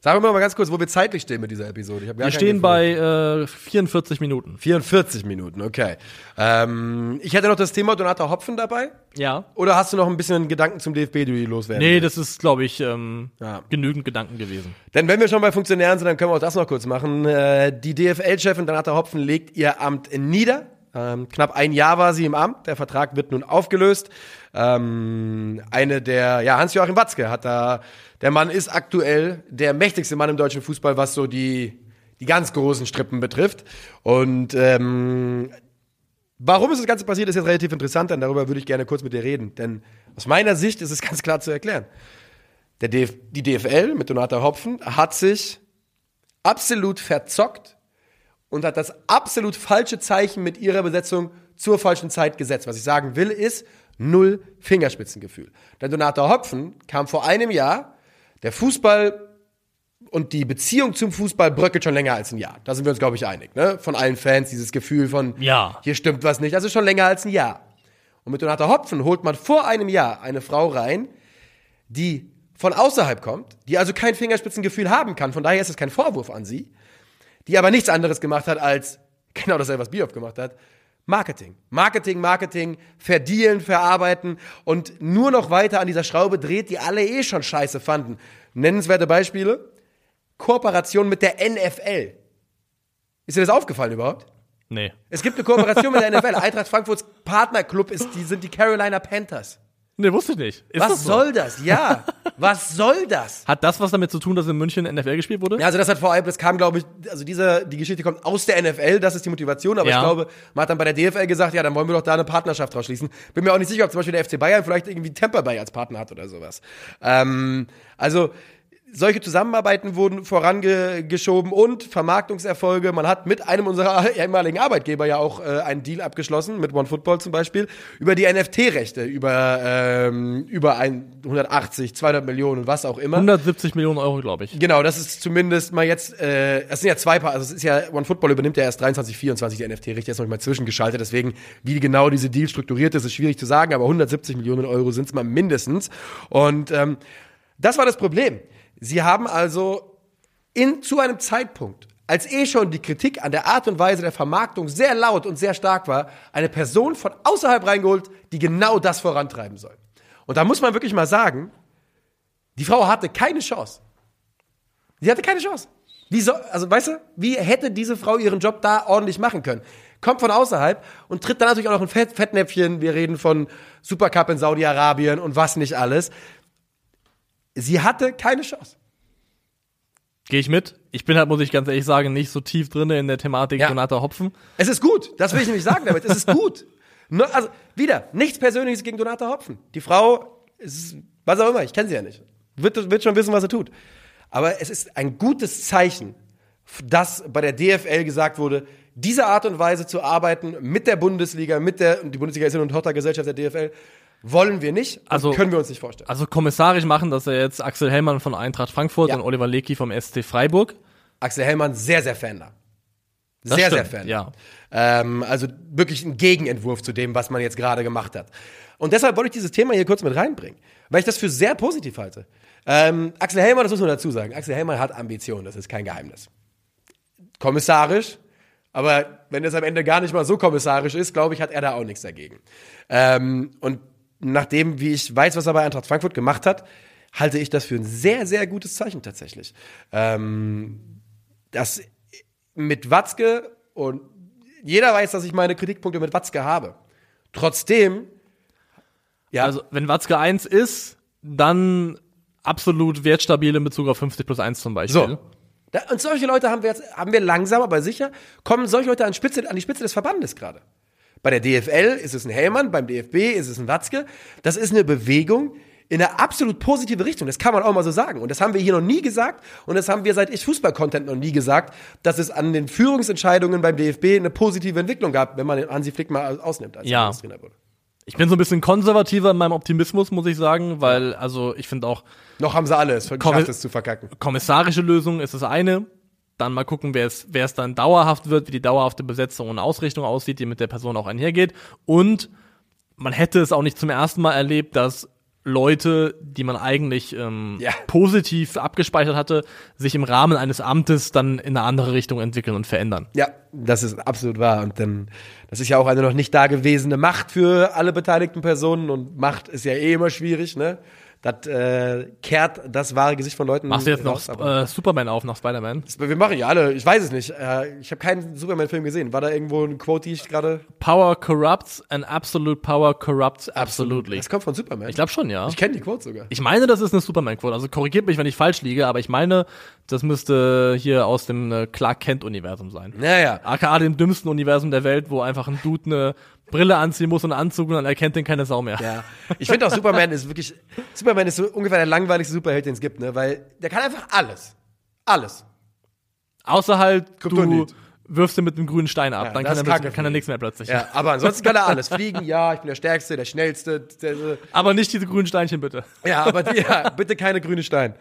Sagen wir mal ganz kurz, wo wir zeitlich stehen mit dieser Episode. Wir stehen bei äh, 44 Minuten. 44 Minuten, okay. Ähm, ich hätte noch das Thema Donata Hopfen dabei. Ja. Oder hast du noch ein bisschen Gedanken zum DFB, die du loswerden Nee, willst? das ist, glaube ich, ähm, Ja. genügend Gedanken gewesen. Denn wenn wir schon bei Funktionären sind, dann können wir auch das noch kurz machen. Äh, die DFL-Chefin Donata Hopfen legt ihr Amt nieder. Ähm, knapp ein Jahr war sie im Amt. Der Vertrag wird nun aufgelöst. Ähm, eine der, ja, Hans-Joachim Watzke hat da, der Mann ist aktuell der mächtigste Mann im deutschen Fußball, was so die, die ganz großen Strippen betrifft. Und ähm, Warum ist das Ganze passiert, ist jetzt relativ interessant, denn darüber würde ich gerne kurz mit dir reden. Denn aus meiner Sicht ist es ganz klar zu erklären. Der DF die DFL mit Donata Hopfen hat sich absolut verzockt und hat das absolut falsche Zeichen mit ihrer Besetzung zur falschen Zeit gesetzt. Was ich sagen will, ist null Fingerspitzengefühl. Denn Donata Hopfen kam vor einem Jahr, der Fußball und die Beziehung zum Fußball bröckelt schon länger als ein Jahr. Da sind wir uns, glaube ich, einig. Ne? Von allen Fans dieses Gefühl von, Ja. hier stimmt was nicht. Also schon länger als ein Jahr. Und mit Donata Hopfen holt man vor einem Jahr eine Frau rein, die von außerhalb kommt, die also kein Fingerspitzengefühl haben kann. Von daher ist es kein Vorwurf an sie, die aber nichts anderes gemacht hat als genau dasselbe, was Bioff gemacht hat. Marketing. Marketing, Marketing, verdienen, verarbeiten und nur noch weiter an dieser Schraube dreht, die alle eh schon scheiße fanden. Nennenswerte Beispiele. Kooperation mit der NFL. Ist dir das aufgefallen überhaupt? Nee. Es gibt eine Kooperation mit der NFL. Eintracht Frankfurts Partnerclub ist, die sind die Carolina Panthers. Nee, wusste ich nicht. Ist Was das so? soll das? Ja, was soll das? Hat das was damit zu tun, dass in München NFL gespielt wurde? Ja, also das hat vor allem, das kam, glaube ich, also diese, die Geschichte kommt aus der NFL, das ist die Motivation, aber Ja. ich glaube, man hat dann bei der DFL gesagt, ja, dann wollen wir doch da eine Partnerschaft draus schließen. Bin mir auch nicht sicher, ob zum Beispiel der FC Bayern vielleicht irgendwie Tampa Bay als Partner hat oder sowas. Ähm, also, solche Zusammenarbeiten wurden vorangeschoben und Vermarktungserfolge. Man hat mit einem unserer ehemaligen Arbeitgeber ja auch äh, einen Deal abgeschlossen, mit OneFootball zum Beispiel, über die NFT-Rechte, über, ähm, über ein 180, 200 Millionen, was auch immer. 170 Millionen Euro, glaube ich. Genau, das ist zumindest mal jetzt, äh, das sind ja zwei Paar, also es ist ja, OneFootball übernimmt ja erst 23, 24 die NFT-Rechte, jetzt noch mal zwischengeschaltet, deswegen, wie genau diese Deal strukturiert ist, ist schwierig zu sagen, aber 170 Millionen Euro sind es mal mindestens. Und ähm, das war das Problem. Sie haben also in, zu einem Zeitpunkt, als eh schon die Kritik an der Art und Weise der Vermarktung sehr laut und sehr stark war, eine Person von außerhalb reingeholt, die genau das vorantreiben soll. Und da muss man wirklich mal sagen, die Frau hatte keine Chance. Sie hatte keine Chance. Wie soll, also weißt du, wie hätte diese Frau ihren Job da ordentlich machen können? Kommt von außerhalb und tritt dann natürlich auch noch ein Fett, Fettnäpfchen. Wir reden von Supercup in Saudi-Arabien und was nicht alles. Sie hatte keine Chance. Gehe ich mit. Ich bin halt, muss ich ganz ehrlich sagen, nicht so tief drinne in der Thematik Ja. Donata Hopfen. Es ist gut. Das will ich nämlich sagen damit. Es ist gut. Nur, also, wieder, nichts Persönliches gegen Donata Hopfen. Die Frau, ist, was auch immer, ich kenne sie ja nicht. Wird, wird schon wissen, was sie tut. Aber es ist ein gutes Zeichen, dass bei der DFL gesagt wurde, diese Art und Weise zu arbeiten mit der Bundesliga, mit der, und die Bundesliga ist ja nun Tochtergesellschaft der DFL, wollen wir nicht, Also- können wir uns nicht vorstellen. Also kommissarisch machen das ja jetzt Axel Hellmann von Eintracht Frankfurt Ja. und Oliver Lecky vom SC Freiburg. Axel Hellmann, sehr, sehr Fan da. Sehr, sehr stimmt, Fan. ja. Ähm, also wirklich ein Gegenentwurf zu dem, was man jetzt gerade gemacht hat. Und deshalb wollte ich dieses Thema hier kurz mit reinbringen, weil ich das für sehr positiv halte. Ähm, Axel Hellmann, das muss man dazu sagen, Axel Hellmann hat Ambitionen, das ist kein Geheimnis. Kommissarisch, aber wenn es am Ende gar nicht mal so kommissarisch ist, glaube ich, hat er da auch nichts dagegen. Ähm, und nachdem, wie ich weiß, was er bei Eintracht Frankfurt gemacht hat, halte ich das für ein sehr, sehr gutes Zeichen tatsächlich. Ähm, das mit Watzke und jeder weiß, dass ich meine Kritikpunkte mit Watzke habe. Trotzdem, ja, Also, wenn Watzke 1 ist, dann absolut wertstabil in Bezug auf 50 plus 1 zum Beispiel. so. Da, und solche Leute haben wir jetzt, haben wir langsam, aber sicher, kommen solche Leute an, Spitze, an die Spitze des Verbandes gerade. Bei der DFL ist es ein Hellmann, beim DFB ist es ein Watzke. Das ist eine Bewegung in eine absolut positive Richtung. Das kann man auch mal so sagen. Und das haben wir hier noch nie gesagt. Und das haben wir seit ich Fußball-Content noch nie gesagt, dass es an den Führungsentscheidungen beim DFB eine positive Entwicklung gab, wenn man den Hansi Flick mal ausnimmt, als er Ja. Bundestrainer wurde. Ich bin so ein bisschen konservativer in meinem Optimismus, muss ich sagen, weil, also, ich finde auch, Noch haben sie alles, geschafft es zu verkacken. kommissarische Lösung ist das eine. Dann mal gucken, wer es, wer es dann dauerhaft wird, wie die dauerhafte Besetzung und Ausrichtung aussieht, die mit der Person auch einhergeht. Und man hätte es auch nicht zum ersten Mal erlebt, dass Leute, die man eigentlich ähm, Ja. positiv abgespeichert hatte, sich im Rahmen eines Amtes dann in eine andere Richtung entwickeln und verändern. Ja, das ist absolut wahr. Und dann, das ist ja auch eine noch nicht dagewesene Macht für alle beteiligten Personen. Und Macht ist ja eh immer schwierig, ne? Das äh, kehrt das wahre Gesicht von Leuten. Machst du jetzt noch raus, aber- äh, Superman auf nach Spider-Man? wir machen ja alle, ich weiß es nicht. Äh, ich habe keinen Superman-Film gesehen. War da irgendwo ein Quote, die ich gerade. Power corrupts and absolute power corrupts absolutely. Das kommt von Superman. Ich glaube schon, ja. ich kenne die Quote sogar. Ich meine, das ist eine Superman-Quote. Also korrigiert mich, wenn ich falsch liege, aber ich meine, das müsste hier aus dem äh, Clark Kent-Universum sein. Naja. AKA dem dümmsten Universum der Welt, wo einfach ein Dude eine Brille anziehen muss und einen Anzug und dann erkennt den keine Sau mehr. Ja. Ich finde auch Superman ist wirklich. Superman ist so ungefähr der langweiligste Superheld, den es gibt, ne? Weil der kann einfach alles. Alles. Außer halt, du wirfst ihn mit einem grünen Stein ab. Ja, dann kann er, Kacke kann er nichts mehr plötzlich. Ja, aber ansonsten kann er alles. Fliegen, ja, ich bin der Stärkste, der Schnellste. Der, der, Aber nicht diese grünen Steinchen, bitte. Ja, aber die, ja, bitte keine grüne Stein.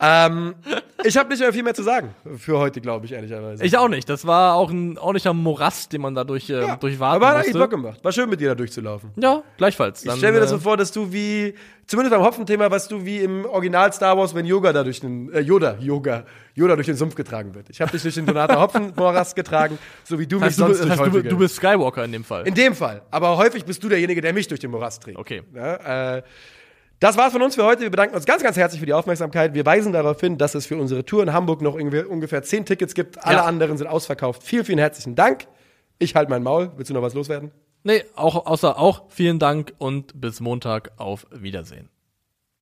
Ähm, ich habe nicht mehr viel mehr zu sagen für heute, glaube ich, ehrlicherweise. Ich auch nicht. Das war auch ein ordentlicher Morast, den man dadurch äh, ja, durchwarten aber hat eigentlich musste. Bock gemacht. War schön, mit dir da durchzulaufen. Ja, gleichfalls. Ich Dann, stelle mir das äh, so vor, dass du wie, zumindest beim Hopfenthema, was du wie im Original Star Wars, wenn Yoga da durch den, äh, Yoda, Yoga, Yoda durch den Sumpf getragen wird. Ich habe dich durch den Donata Hopfenmorast getragen, so wie du mich heißt, du, sonst durch du, häufige. du bist Skywalker in dem Fall. In dem Fall. Aber häufig bist du derjenige, der mich durch den Morast trägt. Okay. Ja, äh, das war's von uns für heute. Wir bedanken uns ganz, ganz herzlich für die Aufmerksamkeit. Wir weisen darauf hin, dass es für unsere Tour in Hamburg noch ungefähr zehn Tickets gibt. Alle Ja. anderen sind ausverkauft. Vielen, vielen herzlichen Dank. Ich halte mein Maul. Willst du noch was loswerden? Nee, auch, außer auch vielen Dank und bis Montag auf Wiedersehen.